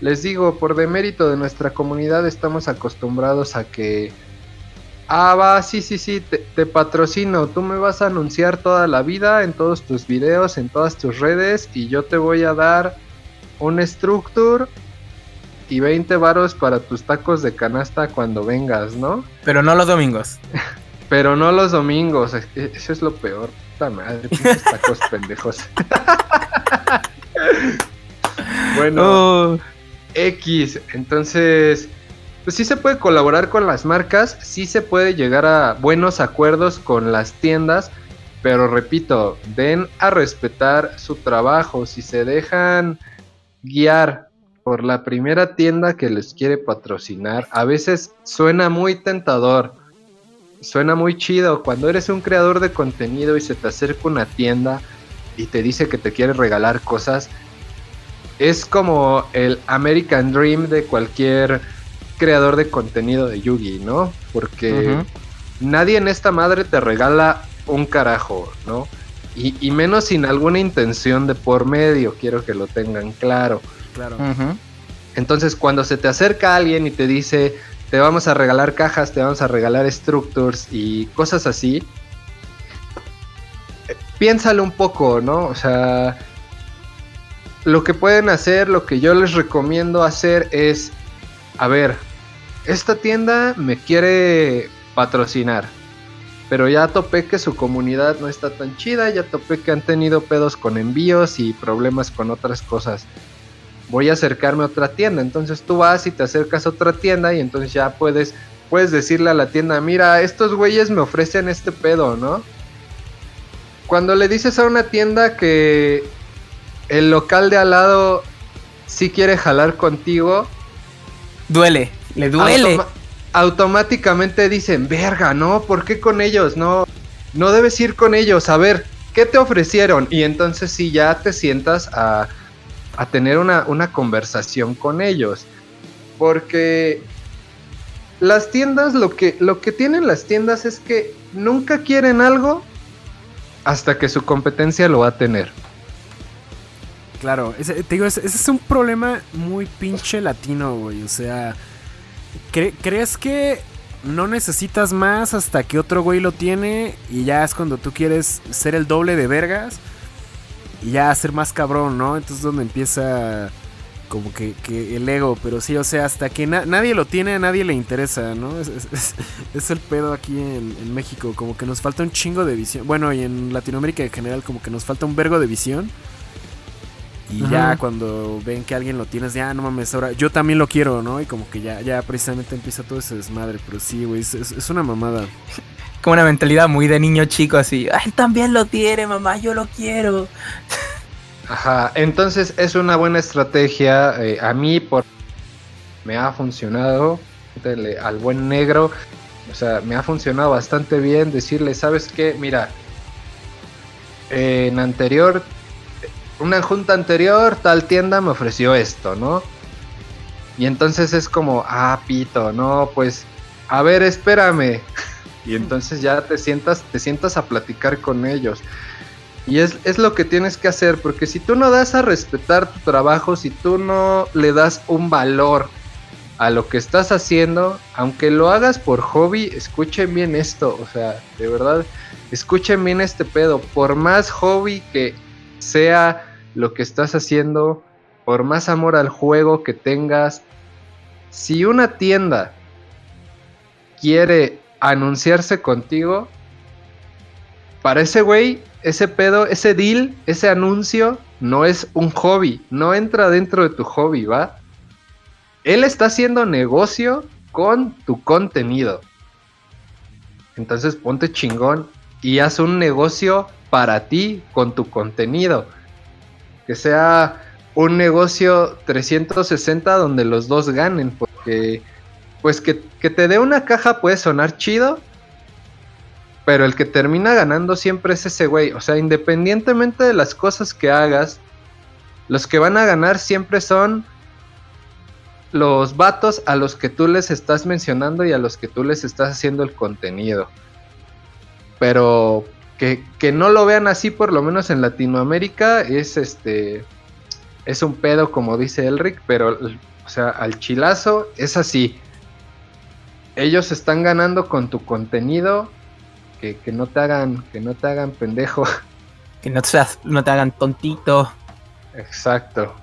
les digo, por demérito de nuestra comunidad estamos acostumbrados a que, ah, va, sí, sí, sí, te, patrocino, tú me vas a anunciar toda la vida en todos tus videos, en todas tus redes y yo te voy a dar un structure y 20 varos para tus tacos de canasta cuando vengas, ¿no? Pero no los domingos. Pero no los domingos, eso es lo peor. Puta madre, tacos pendejos. bueno, oh. X, entonces, pues sí se puede colaborar con las marcas, sí se puede llegar a buenos acuerdos con las tiendas, pero repito, den a respetar su trabajo. Si se dejan guiar por la primera tienda que les quiere patrocinar, a veces suena muy tentador, suena muy chido. Cuando eres un creador de contenido y se te acerca una tienda y te dice que te quiere regalar cosas, es como el American Dream de cualquier creador de contenido de Yugi, ¿no? Porque nadie en esta madre te regala un carajo, ¿no? Y, menos sin alguna intención de por medio, quiero que lo tengan claro. Claro. Entonces, cuando se te acerca alguien y te dice, te vamos a regalar cajas, te vamos a regalar structures y cosas así, eh, piénsalo un poco, ¿no? O sea, lo que pueden hacer, lo que yo les recomiendo hacer es, a ver, esta tienda me quiere patrocinar, pero ya topé que su comunidad no está tan chida, ya topé que han tenido pedos con envíos y problemas con otras cosas. Voy a acercarme a otra tienda, entonces tú vas y te acercas a otra tienda y entonces ya puedes puedes decirle a la tienda, "Mira, estos güeyes me ofrecen este pedo, ¿no?" Cuando le dices a una tienda que el local de al lado sí quiere jalar contigo. Duele, le duele. Automáticamente dicen, verga, no, ¿por qué con ellos? No, no debes ir con ellos. A ver, ¿qué te ofrecieron? Y entonces sí ya te sientas a, a tener una, una conversación con ellos. Porque las tiendas, lo que, lo que tienen las tiendas es que nunca quieren algo hasta que su competencia lo va a tener. Claro, ese, te digo, ese, es un problema muy pinche latino, güey. O sea, ¿crees que no necesitas más hasta que otro güey lo tiene y ya es cuando tú quieres ser el doble de vergas y ya ser más cabrón, ¿no? Entonces es donde empieza como que, el ego, pero sí, o sea, hasta que nadie lo tiene, a nadie le interesa, ¿no? Es, el pedo aquí en, en, México, como que nos falta un chingo de visión. Bueno, y en Latinoamérica en general, como que nos falta un vergo de visión. Y ya cuando ven que alguien lo tienes, ya no mames, ahora yo también lo quiero, ¿no? Y como que ya, ya precisamente empieza todo ese desmadre. Pero sí, güey, es, una mamada. Como una mentalidad muy de niño chico, así. Él también lo tiene, mamá, yo lo quiero. Ajá, entonces es una buena estrategia. Eh, a mí, por me ha funcionado. Al buen negro, o sea, me ha funcionado bastante bien decirle, ¿sabes qué? Mira, en anterior una junta anterior, tal tienda me ofreció esto, ¿no? Y entonces es como, ah, pito, no, pues, a ver, espérame. y entonces ya te sientas, te sientas a platicar con ellos. Y es, es, lo que tienes que hacer, porque si tú no das a respetar tu trabajo, si tú no le das un valor a lo que estás haciendo, aunque lo hagas por hobby, escuchen bien esto, o sea, de verdad, escuchen bien este pedo, por más hobby que sea lo que estás haciendo, por más amor al juego que tengas, si una tienda quiere anunciarse contigo, para ese güey, ese pedo, ese deal, ese anuncio, no es un hobby, no entra dentro de tu hobby, ¿va? Él está haciendo negocio con tu contenido. Entonces ponte chingón y haz un negocio para ti con tu contenido que sea un negocio 360 donde los dos ganen, porque pues que, te dé una caja puede sonar chido, pero el que termina ganando siempre es ese güey, o sea, independientemente de las cosas que hagas, los que van a ganar siempre son los vatos a los que tú les estás mencionando y a los que tú les estás haciendo el contenido. Pero que, que no lo vean así, por lo menos en Latinoamérica, es este. Es un pedo, como dice Elric, pero, o sea, al chilazo es así. Ellos están ganando con tu contenido. Que, que no te hagan, que no te hagan pendejo. Que no te, seas- no te hagan tontito. Exacto.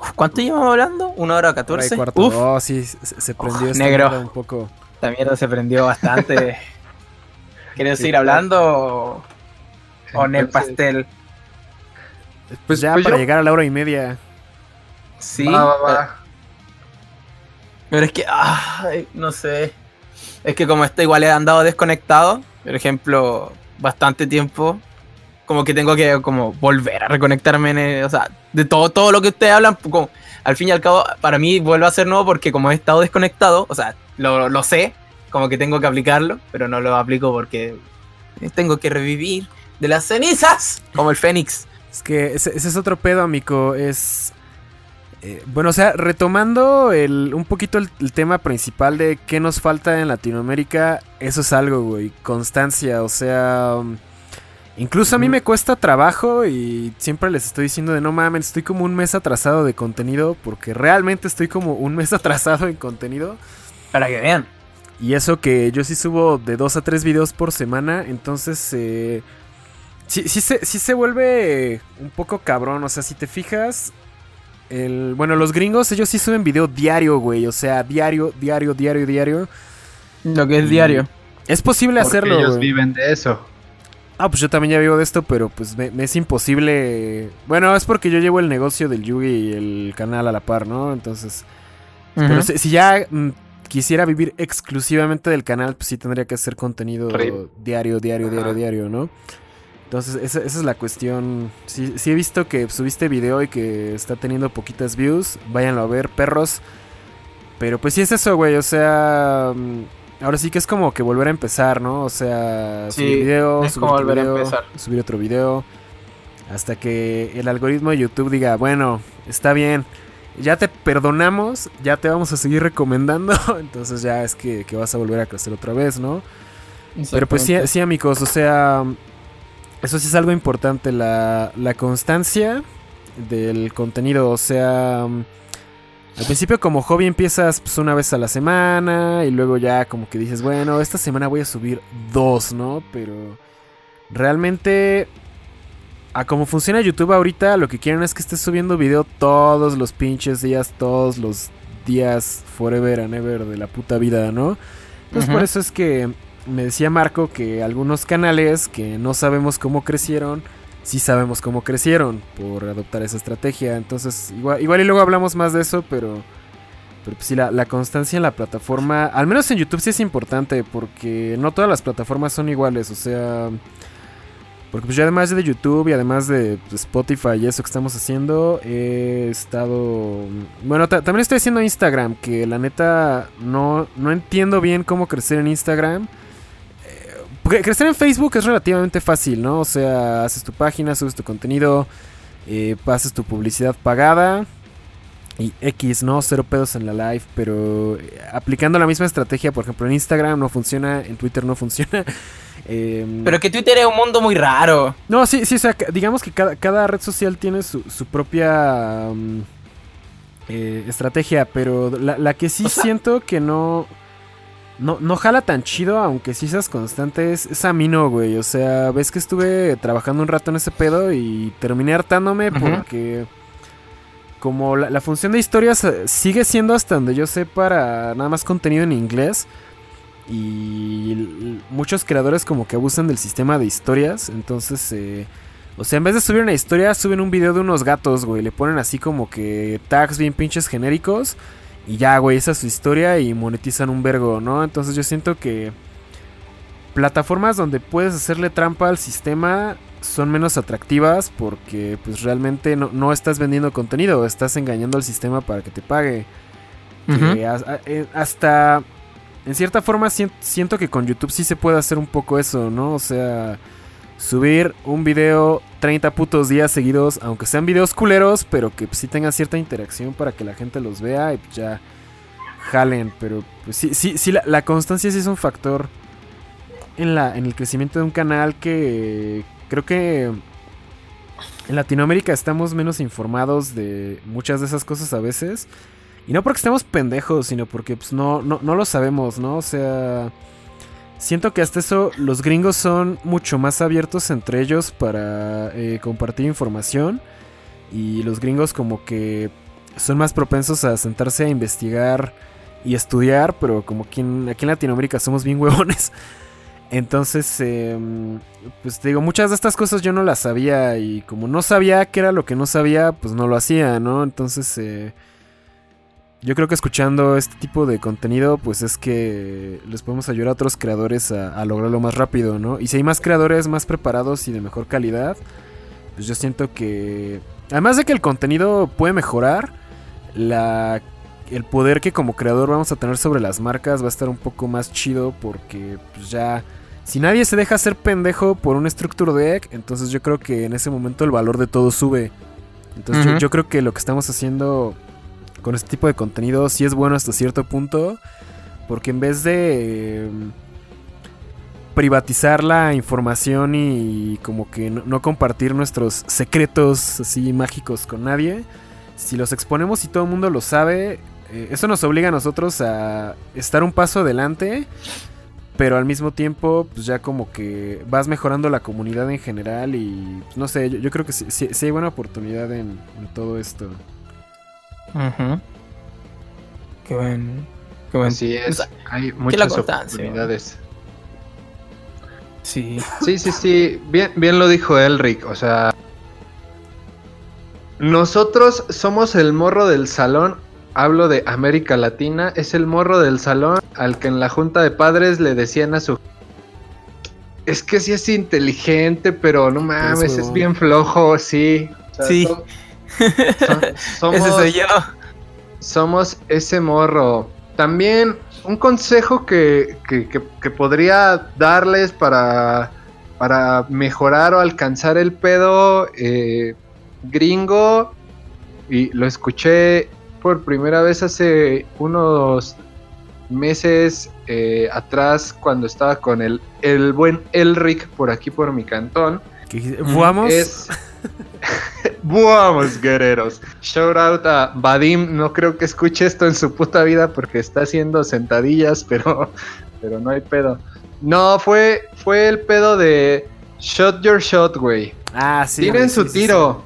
Uf, ¿Cuánto llevamos hablando? ¿Una hora catorce? Oh, sí, se, se prendió Uf, esta negro. un poco. esta mierda se prendió bastante. ¿Quieres seguir hablando o, en el pastel? Pues ya pues para yo- llegar a la hora y media. Sí. Va, va, va. Pero es que, ay, no sé. Es que como esto igual he andado desconectado, por ejemplo, bastante tiempo, como que tengo que como volver a reconectarme en el- o sea, de todo, todo lo que ustedes hablan, como, al fin y al cabo, para mí vuelve a ser nuevo porque como he estado desconectado, o sea, lo, lo sé, como que tengo que aplicarlo, pero no lo aplico porque tengo que revivir de las cenizas, como el Fénix. Es que ese, ese es otro pedo, amigo. Es. eh, bueno, o sea, retomando el, un poquito el, el tema principal de qué nos falta en Latinoamérica, eso es algo, güey. Constancia, o sea. incluso a mí me cuesta trabajo y siempre les estoy diciendo de no mames, estoy como un mes atrasado de contenido, porque realmente estoy como un mes atrasado en contenido. Para que vean. Y eso que yo sí subo de dos a tres videos por semana, entonces eh, sí, sí, se, sí se vuelve un poco cabrón. O sea, si te fijas, el, bueno, los gringos, ellos sí suben video diario, güey. O sea, diario, diario, diario, diario. Lo que es Y- diario. Es posible Porque hacerlo. ellos güey. viven de eso. Ah, pues yo también ya vivo de esto, pero pues me, me es imposible. Bueno, es porque yo llevo el negocio del Yugi y el canal a la par, ¿no? Entonces. Pero si ya mm, quisiera vivir exclusivamente del canal, pues sí tendría que hacer contenido Rip. diario, diario, diario, Ajá. diario, ¿no? Entonces, esa, esa es la cuestión. Sí, sí he visto que subiste video y que está teniendo poquitas views. Váyanlo a ver, perros. Pero pues sí es eso, güey. O sea, mm, ahora sí que es como que volver a empezar, ¿no? O sea, Sí, subir video, es subir como otro volver a empezar. subir otro video. Hasta que el algoritmo de YouTube diga, bueno, está bien. Ya te perdonamos, ya te vamos a seguir recomendando. Entonces ya es que, que vas a volver a crecer otra vez, ¿no? Pero pues sí, sí, amigos, o sea, eso sí es algo importante, la, la constancia del contenido, o sea, al principio como hobby empiezas pues, una vez a la semana y luego ya como que dices, bueno, esta semana voy a subir dos, ¿no? Pero realmente, a como funciona YouTube ahorita, lo que quieren es que estés subiendo video todos los pinches días, todos los días, forever and ever de la puta vida, ¿no? Entonces por eso es que me decía Marco que algunos canales que no sabemos cómo crecieron, sí sabemos cómo crecieron por adoptar esa estrategia. Entonces, igual, igual y luego hablamos más de eso, pero, pero pues sí, la, la constancia en la plataforma, al menos en YouTube sí es importante, porque no todas las plataformas son iguales, o sea... Porque pues yo además de YouTube y además de pues, Spotify y eso que estamos haciendo, he estado... Bueno, ta- también estoy haciendo Instagram, que la neta no, no entiendo bien cómo crecer en Instagram. Eh, porque crecer en Facebook es relativamente fácil, ¿no? O sea, haces tu página, subes tu contenido, eh, pasas tu publicidad pagada y X, ¿no? Cero pedos en la live, pero eh, aplicando la misma estrategia, por ejemplo, en Instagram no funciona, en Twitter no funciona. Em, Pero que Twitter es un mundo muy raro. no, sí, sí, o sea, digamos que cada, cada red social tiene su, su propia mm, eh, estrategia, pero la, la que sí O sea- siento que no, no, no jala tan chido, aunque sí seas constante, es, es Amino, güey. O sea, ves que estuve trabajando un rato en ese pedo y terminé hartándome porque como la, la función de historias sigue siendo hasta donde yo sé para nada más contenido en inglés. Y muchos creadores como que abusan del sistema de historias. Entonces, eh, o sea, en vez de subir una historia, suben un video de unos gatos, güey. Le ponen así como que tags bien pinches genéricos. Y ya, güey, esa es su historia y monetizan un vergo, ¿no? Entonces yo siento que plataformas donde puedes hacerle trampa al sistema son menos atractivas porque pues realmente no, no estás vendiendo contenido, estás engañando al sistema para que te pague. Eh, hasta en cierta forma sien- siento que con YouTube sí se puede hacer un poco eso, ¿no? O sea, subir un video 30 putos días seguidos, aunque sean videos culeros, pero que sí tengan cierta interacción para que la gente los vea y pues, ya jalen, pero pues sí, sí, sí, la, la constancia sí es un factor en, la, en el crecimiento de un canal que creo que en Latinoamérica estamos menos informados de muchas de esas cosas a veces. Y no porque estemos pendejos, sino porque pues, no, no, no lo sabemos, ¿no? O sea, siento que hasta eso los gringos son mucho más abiertos entre ellos para eh, compartir información. Y los gringos como que son más propensos a sentarse a investigar y estudiar, pero como aquí en, aquí en Latinoamérica somos bien huevones. Entonces, em, pues te digo, muchas de estas cosas yo no las sabía y como no sabía qué era lo que no sabía, pues no lo hacía, ¿no? Entonces, eh, yo creo que escuchando este tipo de contenido, pues es que les podemos ayudar a otros creadores a, a lograrlo más rápido, ¿no? Y si hay más creadores más preparados y de mejor calidad, pues yo siento que, además de que el contenido puede mejorar, la el poder que como creador vamos a tener sobre las marcas va a estar un poco más chido porque pues ya si nadie se deja hacer pendejo por un structure deck, entonces yo creo que en ese momento el valor de todo sube. Entonces yo, creo que lo que estamos haciendo con este tipo de contenido sí es bueno hasta cierto punto, porque en vez de eh, privatizar la información y como que no, compartir nuestros secretos así mágicos con nadie, si los exponemos y todo el mundo lo sabe, eh, eso nos obliga a nosotros a estar un paso adelante, pero al mismo tiempo, pues ya como que vas mejorando la comunidad en general y pues, no sé, yo, creo que sí, hay buena oportunidad en todo esto. Qué buen. Qué buen. Así es, O sea, hay muchas oportunidades. Sí. Sí, sí, sí, bien, bien lo dijo Elric, o sea, nosotros somos el morro del salón, hablo de América Latina, es el morro del salón al que en la junta de padres le decían a su... Es que sí es inteligente, pero no mames, Eso. es bien flojo, sí. O sea, Sí. Som- somos, Ese soy yo. somos ese morro. También un consejo que, que- que- que podría darles para, para mejorar o alcanzar el pedo eh, gringo, y lo escuché por primera vez hace unos meses eh, atrás cuando estaba con el, el buen Elric por aquí por mi cantón. ¿Vamos? Es. Vamos, guerreros. Shout out a Vadim. No creo que escuche esto en su puta vida porque está haciendo sentadillas, pero, pero no hay pedo. No, fue, fue el pedo de Shot Your Shot, güey. Ah, sí. Tienen su sí, sí, tiro.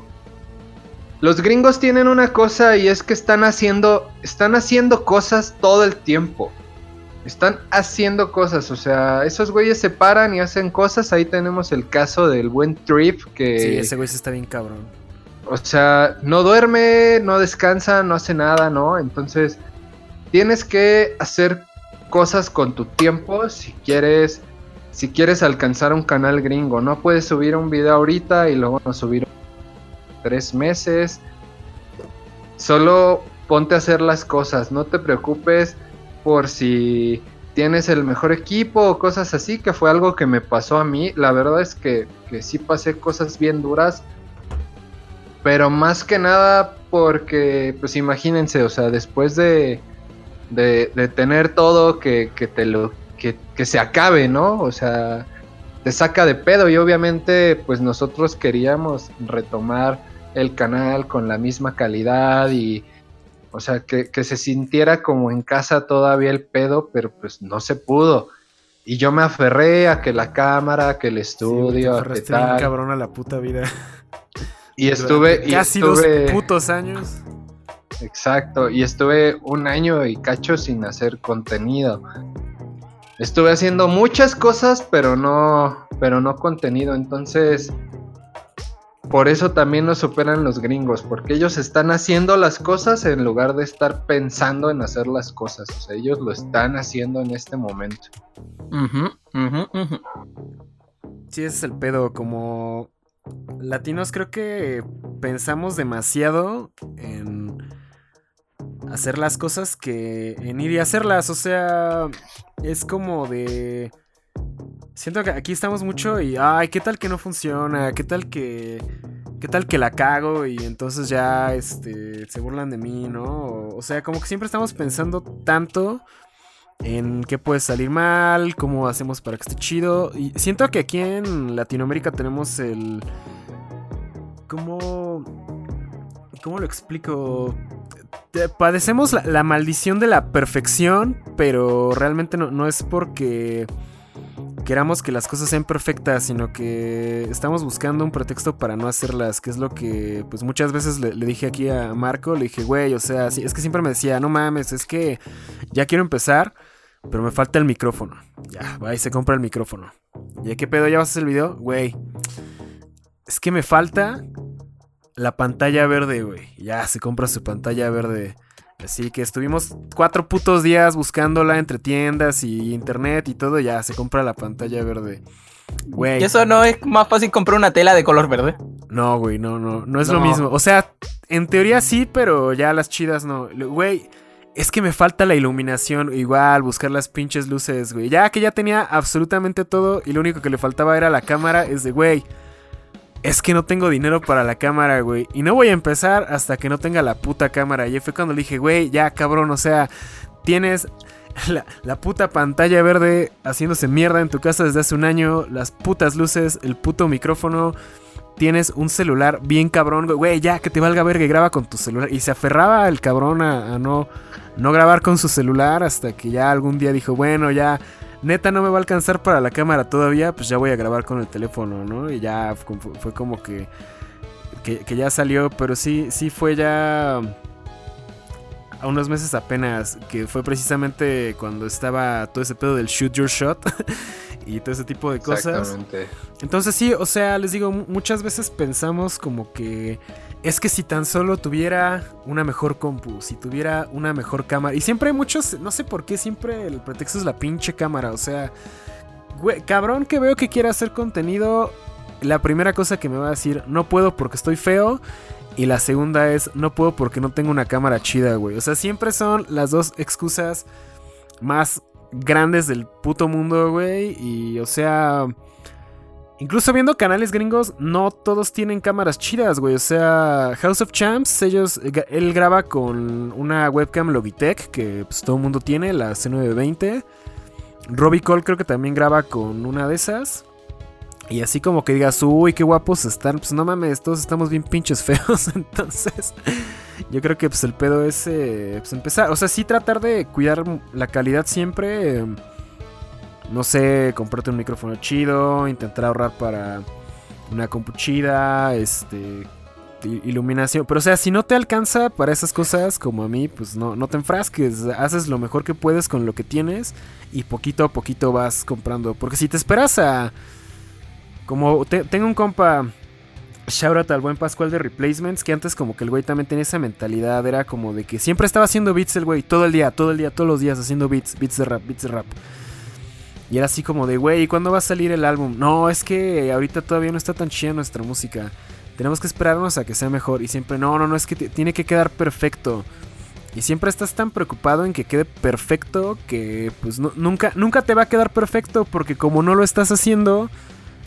Los gringos tienen una cosa y es que están haciendo, están haciendo cosas todo el tiempo. Están haciendo cosas, o sea, esos güeyes se paran y hacen cosas. Ahí tenemos el caso del buen Trip que, Sí, ese güey está bien cabrón. o sea, no duerme, no descansa, no hace nada, ¿no? Entonces, tienes que hacer cosas con tu tiempo si quieres, si quieres alcanzar un canal gringo. No puedes subir un video ahorita y luego no subir tres meses. Solo ponte a hacer las cosas, no te preocupes por si tienes el mejor equipo o cosas así, que fue algo que me pasó a mí. La verdad es que, que sí pasé cosas bien duras pero más que nada porque, pues imagínense, o sea, después de, de, tener todo, que, que te lo, que, que se acabe, ¿no? O sea, te saca de pedo y obviamente, pues nosotros queríamos retomar el canal con la misma calidad y, o sea, que, que se sintiera como en casa todavía el pedo, pero pues no se pudo. Y yo me aferré a que la cámara, que el estudio, Sí, a que bien cabrón a la puta vida. Y estuve, y casi estuve- dos putos años. Exacto, y estuve un año y cacho sin hacer contenido. Estuve haciendo muchas cosas, pero no, pero no contenido. Entonces, por eso también nos superan los gringos, porque ellos están haciendo las cosas en lugar de estar pensando en hacer las cosas. O sea, ellos lo están haciendo en este momento. Ujú, ujú, ujú. Sí, ese es el pedo. Como latinos creo que pensamos demasiado en hacer las cosas que en ir y hacerlas. O sea, es como de... Siento que aquí estamos mucho y, ay, ¿qué tal que no funciona? ¿Qué tal que... ¿Qué tal que la cago? Y entonces ya, este, se burlan de mí, ¿no? O, sea, como que siempre estamos pensando tanto en qué puede salir mal, cómo hacemos para que esté chido. Y siento que aquí en Latinoamérica tenemos el... ¿Cómo... ¿Cómo lo explico? Padecemos la, maldición de la perfección, pero realmente no, no es porque queramos que las cosas sean perfectas, sino que estamos buscando un pretexto para no hacerlas, que es lo que pues muchas veces le, dije aquí a Marco, le dije, güey, o sea, es que siempre me decía, no mames, es que ya quiero empezar, pero me falta el micrófono. Ya, va y se compra el micrófono. ¿Ya qué pedo? ¿Ya vas a hacer el video? Güey, es que me falta la pantalla verde, güey. Ya se compra su pantalla verde. Así que estuvimos cuatro putos días buscándola entre tiendas y internet y todo. Ya se compra la pantalla verde. Güey. ¿Y eso no es más fácil comprar una tela de color verde? No, güey, no, no. No es lo mismo. O sea, en teoría sí, pero ya las chidas no. Güey. Es que me falta la iluminación, igual, buscar las pinches luces, güey. Ya que ya tenía absolutamente todo y lo único que le faltaba era la cámara, es de, güey, es que no tengo dinero para la cámara, güey. Y no voy a empezar hasta que no tenga la puta cámara. Y fue cuando le dije, güey, ya cabrón, o sea, tienes la, puta pantalla verde haciéndose mierda en tu casa desde hace un año, las putas luces, el puto micrófono. Tienes un celular bien cabrón, güey, ya que te valga verga y graba con tu celular. Y se aferraba el cabrón a, a no, no grabar con su celular hasta que ya algún día dijo, bueno, ya neta no me va a alcanzar para la cámara todavía, pues ya voy a grabar con el teléfono, ¿no? Y ya fue como que, que, ya salió, pero sí, sí fue ya a unos meses apenas, que fue precisamente cuando estaba todo ese pedo del shoot your shot y todo ese tipo de cosas. Entonces sí, o sea, les digo, muchas veces pensamos como que es que si tan solo tuviera una mejor compu, si tuviera una mejor cámara. Y siempre hay muchos, no sé por qué, siempre el pretexto es la pinche cámara. O sea, güey, cabrón que veo que quiere hacer contenido. La primera cosa que me va a decir, no puedo porque estoy feo. Y la segunda es, no puedo porque no tengo una cámara chida, güey. O sea, siempre son las dos excusas más grandes del puto mundo, güey. Y, o sea... Incluso viendo canales gringos, no todos tienen cámaras chidas, güey. O sea, House of Champs, ellos, él graba con una webcam Logitech que pues, todo el mundo tiene, la C920. Robbie Cole creo que también graba con una de esas. Y así como que digas, uy, qué guapos están. Pues no mames, todos estamos bien pinches feos. Entonces, yo creo que pues el pedo es eh, pues, empezar. O sea, sí tratar de cuidar la calidad siempre. Eh, no sé, comprarte un micrófono chido, intentar ahorrar para una compu chida, este, iluminación. Pero o sea, si no te alcanza para esas cosas como a mí, pues no, no te enfrasques. Haces lo mejor que puedes con lo que tienes y poquito a poquito vas comprando. Porque si te esperas a... Como tengo un compa, shout al buen Pascual de Replacements, que antes como que el güey también tenía esa mentalidad, era como de que siempre estaba haciendo beats el güey, todo el día, todo el día, todos los días haciendo beats, beats de rap, beats de rap. Y era así como de, güey, ¿cuándo va a salir el álbum? No, es que ahorita todavía no está tan chida nuestra música. Tenemos que esperarnos a que sea mejor. Y siempre, no, no, no, es que tiene que quedar perfecto. Y siempre estás tan preocupado en que quede perfecto que pues nunca, nunca te va a quedar perfecto porque como no lo estás haciendo,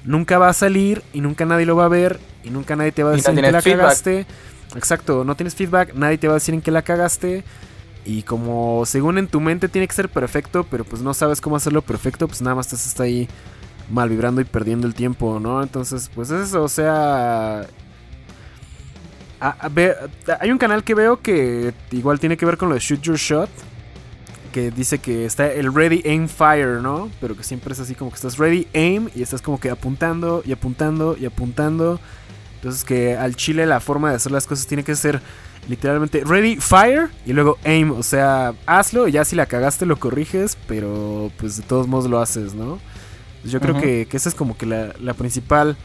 nunca va a salir y nunca nadie lo va a ver y nunca nadie te va a decir en qué la cagaste. Exacto, no tienes feedback, nadie te va a decir en qué la cagaste. Y como según en tu mente tiene que ser perfecto, pero pues no sabes cómo hacerlo perfecto, pues nada más estás hasta ahí mal vibrando y perdiendo el tiempo, ¿no? Entonces, pues eso, o sea... hay un canal que veo que igual tiene que ver con lo de Shoot Your Shot. Que dice que está el Ready Aim Fire, ¿no? Pero que siempre es así como que estás Ready Aim y estás como que apuntando y apuntando y apuntando. Entonces que al chile la forma de hacer las cosas tiene que ser literalmente ready, fire y luego aim. O sea, hazlo y ya si la cagaste lo corriges, pero pues de todos modos lo haces, ¿no? Yo creo que, esa es como que la, principal...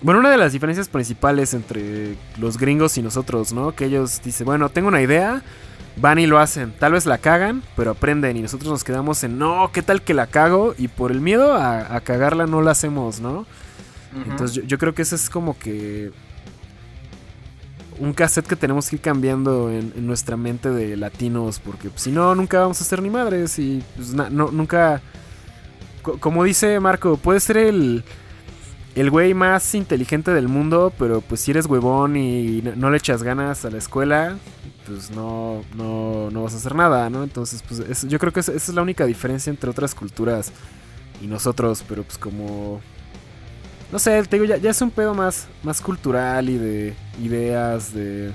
Bueno, una de las diferencias principales entre los gringos y nosotros, ¿no? Que ellos dicen, bueno, tengo una idea, van y lo hacen. Tal vez la cagan, pero aprenden y nosotros nos quedamos en, no, ¿qué tal que la cago? Y por el miedo a, cagarla no la hacemos, ¿no? Entonces yo, creo que esa es como que un cassette que tenemos que ir cambiando en, nuestra mente de latinos, porque si no, nunca vamos a ser ni madres y pues, nunca... como dice Marco, puede ser el, el güey más inteligente del mundo, pero pues si eres huevón y no, le echas ganas a la escuela, pues no, no, no vas a hacer nada, ¿no? Entonces, pues yo creo que esa, es la única diferencia entre otras culturas y nosotros, pero pues como... No sé, te digo, ya, ya es un pedo más, más cultural y de ideas, de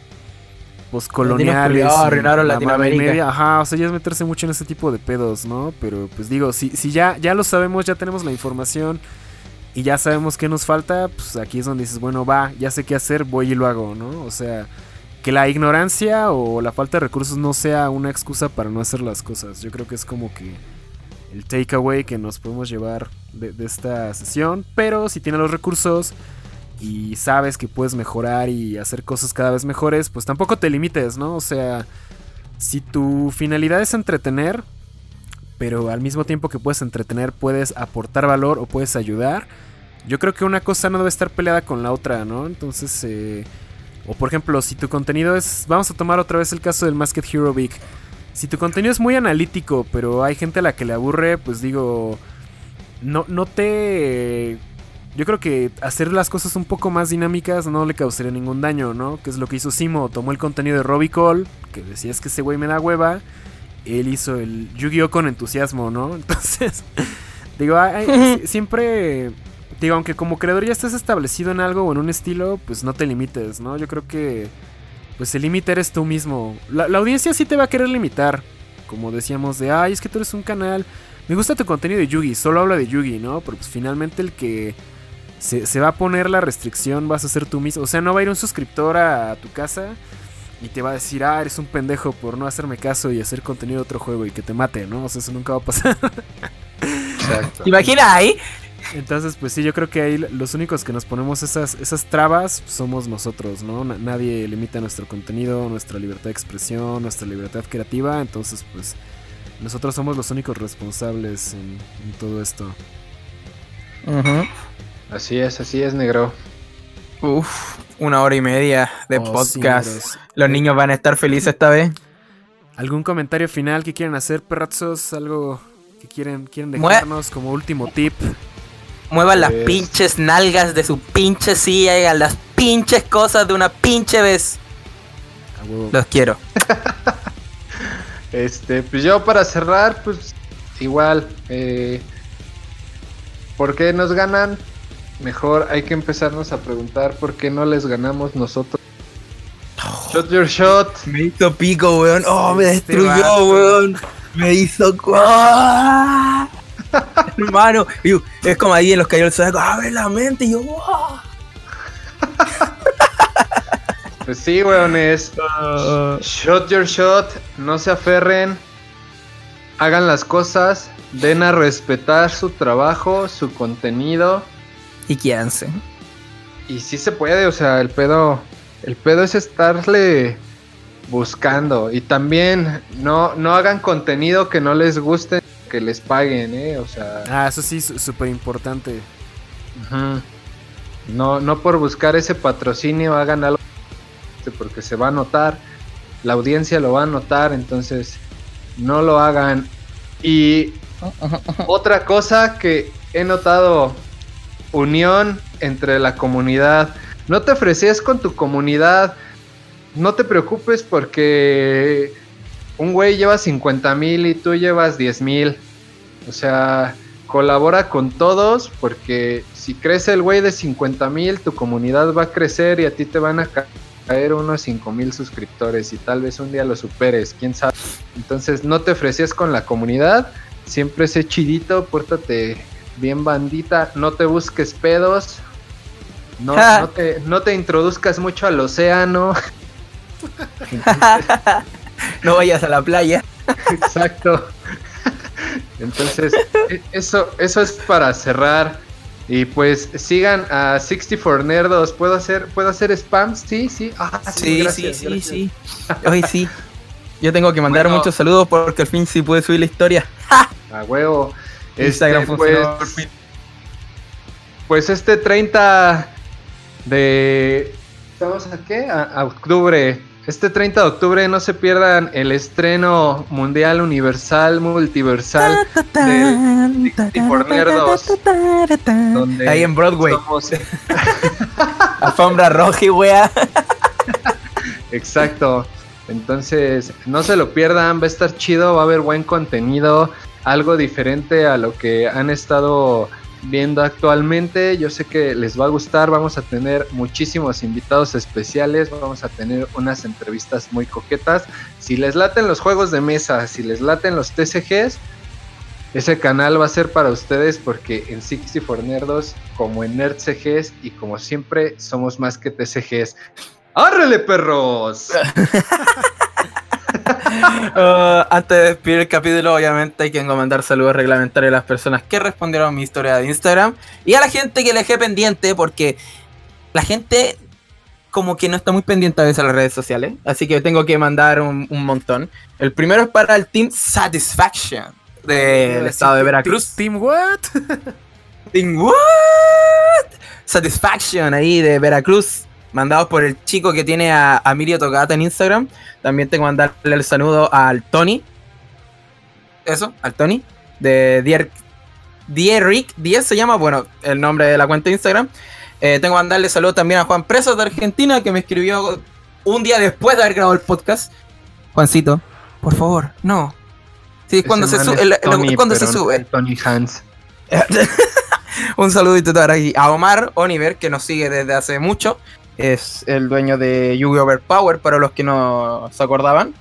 postcoloniales. arruinaron Latinoamérica. ajá, o sea, ya es meterse mucho en ese tipo de pedos, ¿no? Pero pues digo, si, si ya, ya lo sabemos, ya tenemos la información y ya sabemos qué nos falta, pues aquí es donde dices, bueno, va, ya sé qué hacer, voy y lo hago, ¿no? O sea, que la ignorancia o la falta de recursos no sea una excusa para no hacer las cosas. Yo creo que es como que el takeaway que nos podemos llevar de, esta sesión. Pero si tienes los recursos y sabes que puedes mejorar y hacer cosas cada vez mejores, pues tampoco te limites, ¿no? O sea, si tu finalidad es entretener, pero al mismo tiempo que puedes entretener puedes aportar valor o puedes ayudar. Yo creo que una cosa no debe estar peleada con la otra, ¿no? Entonces, eh, o por ejemplo, si tu contenido es, vamos a tomar otra vez el caso del Masked Hero Big. Si tu contenido es muy analítico, pero hay gente a la que le aburre, pues digo, no, no te... Yo creo que hacer las cosas un poco más dinámicas no le causaría ningún daño, ¿no? Que es lo que hizo Simo, tomó el contenido de Robicall, que decías que ese güey me da hueva, él hizo el Yu-Gi-Oh con entusiasmo, ¿no? Entonces, digo, siempre, digo, aunque como creador ya estés establecido en algo o en un estilo, pues no te limites, ¿no? Yo creo que, pues el límite eres tú mismo. La, audiencia sí te va a querer limitar, como decíamos de, ay, es que tú eres un canal, me gusta tu contenido de Yugi, solo habla de Yugi, ¿no? Pero pues finalmente el que... Se, se, va a poner la restricción, vas a ser tú mismo. O sea, no va a ir un suscriptor a tu casa y te va a decir, ah, eres un pendejo por no hacerme caso y hacer contenido de otro juego y que te mate, ¿no? O sea, eso nunca va a pasar. Exacto. Imagina ahí. Entonces, pues sí, yo creo que ahí los únicos que nos ponemos esas, esas trabas somos nosotros, ¿no? nadie limita nuestro contenido, nuestra libertad de expresión, nuestra libertad creativa. Entonces, pues nosotros somos los únicos responsables en, todo esto. Así es, así es, negro. Uf, una hora y media de oh, podcast. Los niños van a estar felices esta vez. ¿Algún comentario final que quieran hacer, perrazos? ¿Algo que quieren, quieren dejarnos como último tip? Muevan las pues- pinches nalgas de su pinche silla y hagan las pinches cosas de una pinche vez. Los quiero. este, pues yo para cerrar, pues igual. Eh, ¿Por qué nos ganan? Mejor hay que empezarnos a preguntar por qué no les ganamos nosotros. Shot your shot. Me hizo pico, weón. Oh, me este destruyó, weón. Me hizo. Hermano, es como ahí en los cayó el saco. Abre la mente. Y yo, Pues sí, weón, es. shot your shot. No se aferren. Hagan las cosas. Den a respetar su trabajo, su contenido y quieranse. Y sí se puede, o sea, el pedo, el pedo es estarle buscando y también no, no hagan contenido que no les guste, que les paguen, ¿eh? O sea... Ah, eso sí, súper importante. No, no por buscar ese patrocinio hagan algo porque se va a notar, la audiencia lo va a notar, entonces no lo hagan. Y otra cosa que he notado unión entre la comunidad. No te ofreces con tu comunidad. No te preocupes porque un güey lleva 50 mil y tú llevas 10 mil. O sea, colabora con todos porque si crece el güey de 50 mil, tu comunidad va a crecer y a ti te van a caer unos 5 mil suscriptores y tal vez un día lo superes, quién sabe. Entonces no te ofreces con la comunidad, siempre sé chidito, pórtate bien bandita, no te busques pedos, no, no, te, introduzcas mucho al océano. no vayas a la playa. Exacto. Entonces, e, eso, eso es para cerrar. Y pues sigan a 64 Nerdos. ¿Puedo hacer, ¿puedo hacer spam? Sí, sí. Ah, sí, sí, sí, sí, Hoy sí. Yo tengo que mandar muchos saludos porque al fin sí pude subir la historia. A huevo. Instagram este, pues, pues este 30 de... ¿Estamos a qué? A, octubre. Este 30 de octubre no se pierdan el estreno mundial, universal, multiversal de 64 donde Ahí en Broadway. somos- Alfombra roja y wea. Exacto. Entonces, no se lo pierdan, va a estar chido, va a haber buen contenido, algo diferente a lo que han estado viendo actualmente. Yo sé que les va a gustar, vamos a tener muchísimos invitados especiales, vamos a tener unas entrevistas muy coquetas. Si les laten los juegos de mesa, si les laten los TCGs, ese canal va a ser para ustedes porque en 64 Nerdos, como en Nerd CGs y como siempre, somos más que TCGs. ¡Árrele, perros! Uh, antes de despedir el capítulo, obviamente hay que mandar saludos reglamentarios a las personas que respondieron a mi historia de Instagram y a la gente que le dejé pendiente, porque la gente como que no está muy pendiente a veces a las redes sociales, así que tengo que mandar un, un montón. El primero es para el Team Satisfaction del estado de Veracruz. Team What? Team What? Satisfaction ahí de Veracruz. Mandados por el chico que tiene a, a Mirio Tocata en Instagram. También tengo que mandarle el saludo al Tony. Eso, al Tony. De Dier, Dieric 10 se llama, bueno, el nombre de la cuenta de Instagram. Eh, tengo que mandarle saludo también a Juan Presos de Argentina, que me escribió un día después de haber grabado el podcast. Juancito, por favor, no. Sí, cuando se sube. es el- Tony, cuando se sube. es Tony Hans. Un saludito para aquí a Omar Oliver, que nos sigue desde hace mucho. Es el dueño de Yu-Gi-Oh! Overpower, para los que no se acordaban.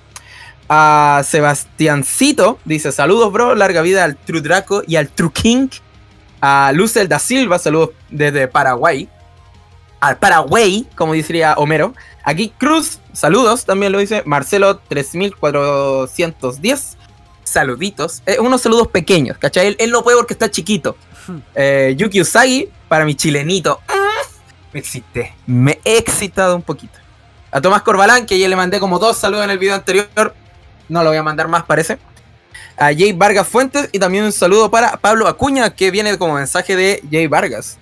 A Sebastiancito, dice saludos, bro. Larga vida al True Draco y al True King. A Lucel da Silva, saludos desde Paraguay. Al Paraguay, como diría Homero. Aquí Cruz, saludos, también lo dice Marcelo 3410. Saluditos. Eh, unos saludos pequeños, ¿cachai? Él, él no puede porque está chiquito. Eh, Yuki Usagi, para mi chilenito. Mm, Me excité. Me he excitado un poquito. A Tomás Corbalán, que ya le mandé como dos saludos en el video anterior. No lo voy a mandar más, parece. A Jay Vargas Fuentes y también un saludo para Pablo Acuña, que viene como mensaje de Jay Vargas.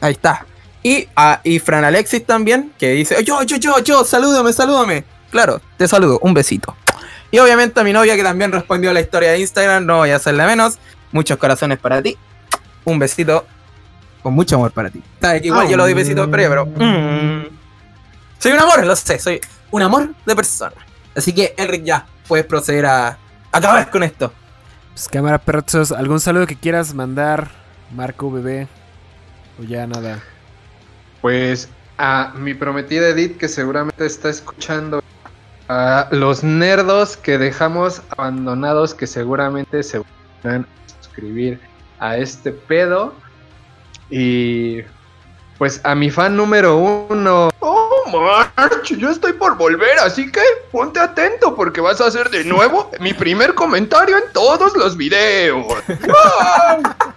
Ahí está. Y a y Fran Alexis también, que dice, yo, yo, yo, yo, salúdame, salúdame. Claro, te saludo, un besito. Y obviamente a mi novia que también respondió a la historia de Instagram, no voy a hacerle menos. Muchos corazones para ti. Un besito con mucho amor para ti. Sabes que igual yo lo doy besitos pero, pero mm. soy un amor, lo sé, soy un amor de persona. Así que Elric ya puedes proceder a acabar con esto. Pues cámara perros, ¿algún saludo que quieras mandar, Marco, bebé? O ya nada. Pues a mi prometida Edith, que seguramente está escuchando. A los nerdos que dejamos abandonados, que seguramente se van a suscribir a este pedo. Y pues a mi fan número uno. Oh, March, yo estoy por volver, así que ponte atento porque vas a hacer de nuevo mi primer comentario en todos los videos.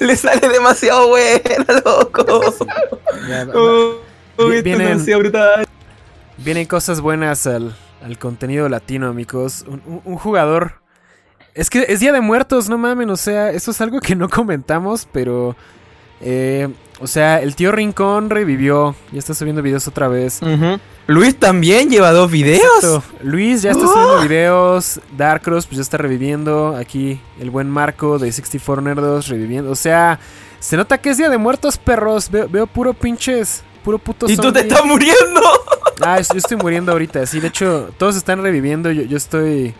Le sale demasiado buena, loco. Ya, Uy, Vienen- es demasiado brutal. Vienen cosas buenas al, al contenido latino, amigos. Un, un- un jugador. Es que es Día de Muertos, no mamen. O sea, eso es algo que no comentamos, pero. Eh, o sea, el tío Rincón revivió. Ya está subiendo videos otra vez. Luis también lleva dos videos. Exacto. Luis ya está subiendo videos. Darkross pues ya está reviviendo. Aquí el buen Marco de 64 Nerdos reviviendo. O sea, se nota que es Día de Muertos, perros. Veo, veo puro pinches. Puro puto Y tú te estás muriendo. Ah, yo estoy muriendo ahorita. Sí, de hecho, todos están reviviendo. Yo, yo estoy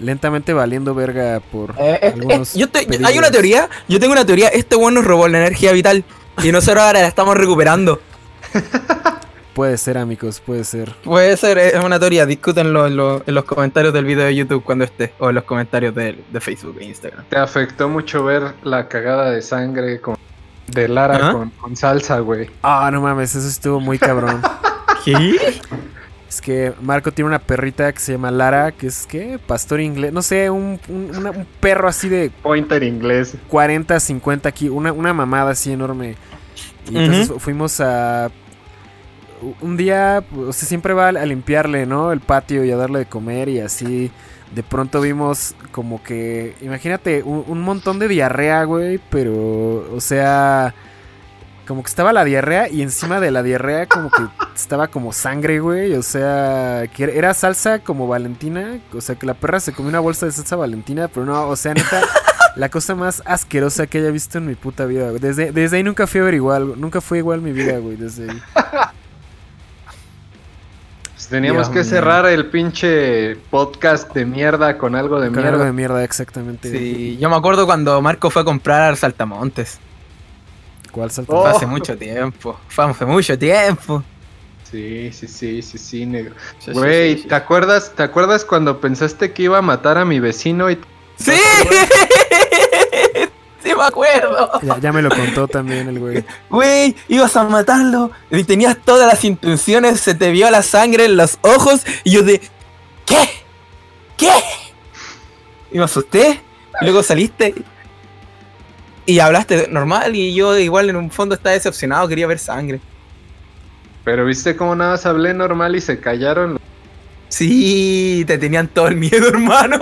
lentamente valiendo verga por Eh, eh, algunos. eh, yo te- pedillos. hay una teoría, yo tengo una teoría, este weón nos robó la energía vital y nosotros ahora la estamos recuperando. Puede ser, amigos, puede ser. Puede ser, es una teoría, discútenlo en, lo- en los comentarios del video de YouTube cuando esté, o en los comentarios de, de Facebook e Instagram. Te afectó mucho ver la cagada de sangre con, de Lara Ajá. con, con salsa, güey. Ah, no mames, eso estuvo muy cabrón. ¿Qué? Es que Marco tiene una perrita que se llama Lara, que es, ¿qué? Pastor inglés. No sé, un, un- una- un perro así de Pointer inglés. 40, 50 aquí. Una, una mamada así enorme. Y entonces fu- fuimos a... Un día, o sea, siempre va a limpiarle, ¿no? El patio y a darle de comer y así. De pronto vimos como que... Imagínate, un, un montón de diarrea, güey. Pero, o sea... como que estaba la diarrea y encima de la diarrea como que estaba como sangre, güey. O sea, que era- salsa como Valentina. O sea, que la perra se comió una bolsa de salsa Valentina, pero no, o sea, neta, la cosa más asquerosa que haya visto en mi puta vida, güey. Desde, desde ahí nunca fui a ver igual, nunca fue igual mi vida, güey, desde ahí. Pues teníamos Dios que mío. cerrar el pinche podcast de mierda con algo de Con mierda. algo de mierda, exactamente. Sí, yo me acuerdo cuando Marco fue a comprar saltamontes. ¿Cuál? Oh. Fue hace mucho tiempo. Fue hace mucho tiempo. Sí, sí, sí, sí, sí, negro. Sí, sí, Güey, sí, sí. ¿te acuerdas, ¿te acuerdas cuando pensaste que iba a matar a mi vecino y ¡Sí! sí, me acuerdo. Ya, ya me lo contó también el güey. Güey, ibas a matarlo y tenías todas las intenciones, se te vio la sangre en los ojos y yo de... ¿Qué? ¿Qué? Y me asusté y luego saliste y hablaste normal y yo igual en un fondo estaba decepcionado, quería ver sangre. Pero viste cómo nada más hablé normal y se callaron. Sí, te tenían todo el miedo, hermano.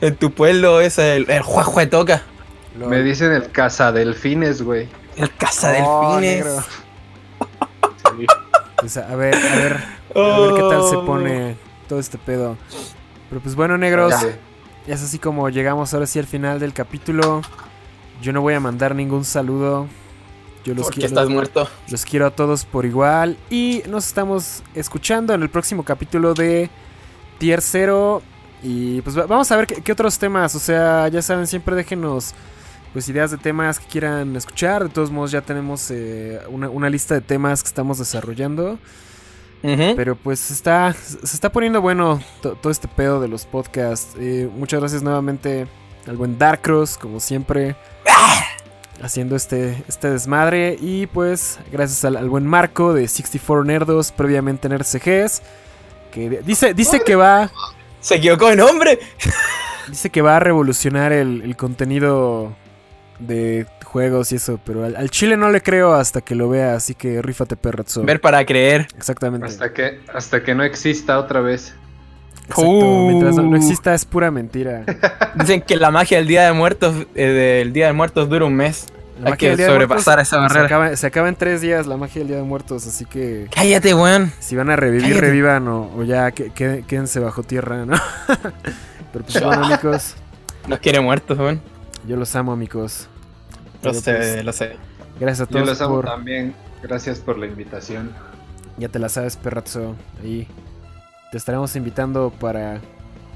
en tu pueblo es el, el juajue toca. Me dicen el cazadelfines, güey. El caza Oh. Sí. Pues, a ver, a ver, a ver qué tal se pone todo este pedo. Pero pues bueno, negros. Es así como llegamos ahora sí al final del capítulo. Yo no voy a mandar ningún saludo. Yo los Porque quiero, estás muerto. los quiero a todos por igual. Y nos estamos escuchando en el próximo capítulo de Tier 0. Y pues va- vamos a ver qué, qué otros temas. O sea, ya saben, siempre déjenos pues ideas de temas que quieran escuchar. De todos modos, ya tenemos eh, una, una lista de temas que estamos desarrollando. Pero pues está, se está poniendo bueno to- todo este pedo de los podcasts. Eh, muchas gracias nuevamente al buen Darkross, como siempre, haciendo este, este desmadre. Y pues gracias al, al buen Marco de 64 Nerdos, previamente en RCGs, que dice, dice que va, Se equivocó de nombre. dice que va a revolucionar el, el contenido de juegos y eso, pero al, al chile no le creo hasta que lo vea, así que rífate perrazo. Ver para creer. Exactamente. Hasta que, hasta que no exista otra vez. Exacto, Uh. mientras no, no exista es pura mentira. Dicen que la magia del Día de Muertos, eh, del Día de Muertos dura un mes. La Hay que sobrepasar esa barrera. Se acaba, se acaba en tres días la magia del Día de Muertos, así que Cállate, weón. si van a revivir, Cállate. revivan o, o ya que- que- quédense bajo tierra, ¿no? Pero pues bueno, amigos, Nos quiere muertos, weón. yo los amo, amigos. Lo sé, pues, lo sé. gracias a Yo todos los amo por... también. Gracias por la invitación. Ya te la sabes, perrazo. Ahí te estaremos invitando para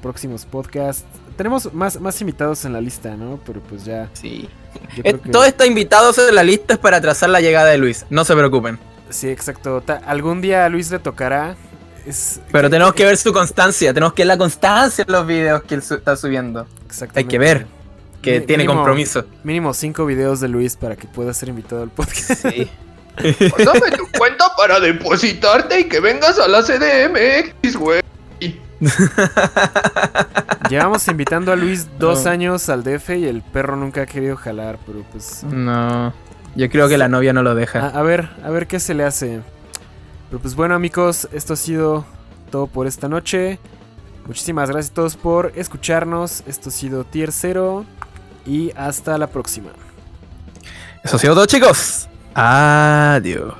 próximos podcasts. Tenemos más, más invitados en la lista, ¿no? Pero pues ya... Sí. Yo Eh, creo que... Todos estos invitados en la lista es para atrasar la llegada de Luis. No se preocupen. Sí, exacto. Ta- algún día a Luis le tocará. Es... Pero tenemos que ver su constancia. Tenemos que ver la constancia en los videos que él su- está subiendo. Exactamente. Hay que ver que tiene mínimo- compromiso. Mínimo cinco videos de Luis para que pueda ser invitado al podcast. Sí. Pásame tu cuenta para depositarte y que vengas a la CDMX, güey. Llevamos invitando a Luis dos No. años al DF y el perro nunca ha querido jalar, pero pues... No. Yo creo que la novia no lo A, deja. a ver, a ver qué se le hace. Pero pues bueno amigos, esto ha sido todo por esta noche. Muchísimas gracias a todos por escucharnos. Esto ha sido Tier 0 y hasta la próxima. Eso ha sido todo, chicos. Adiós.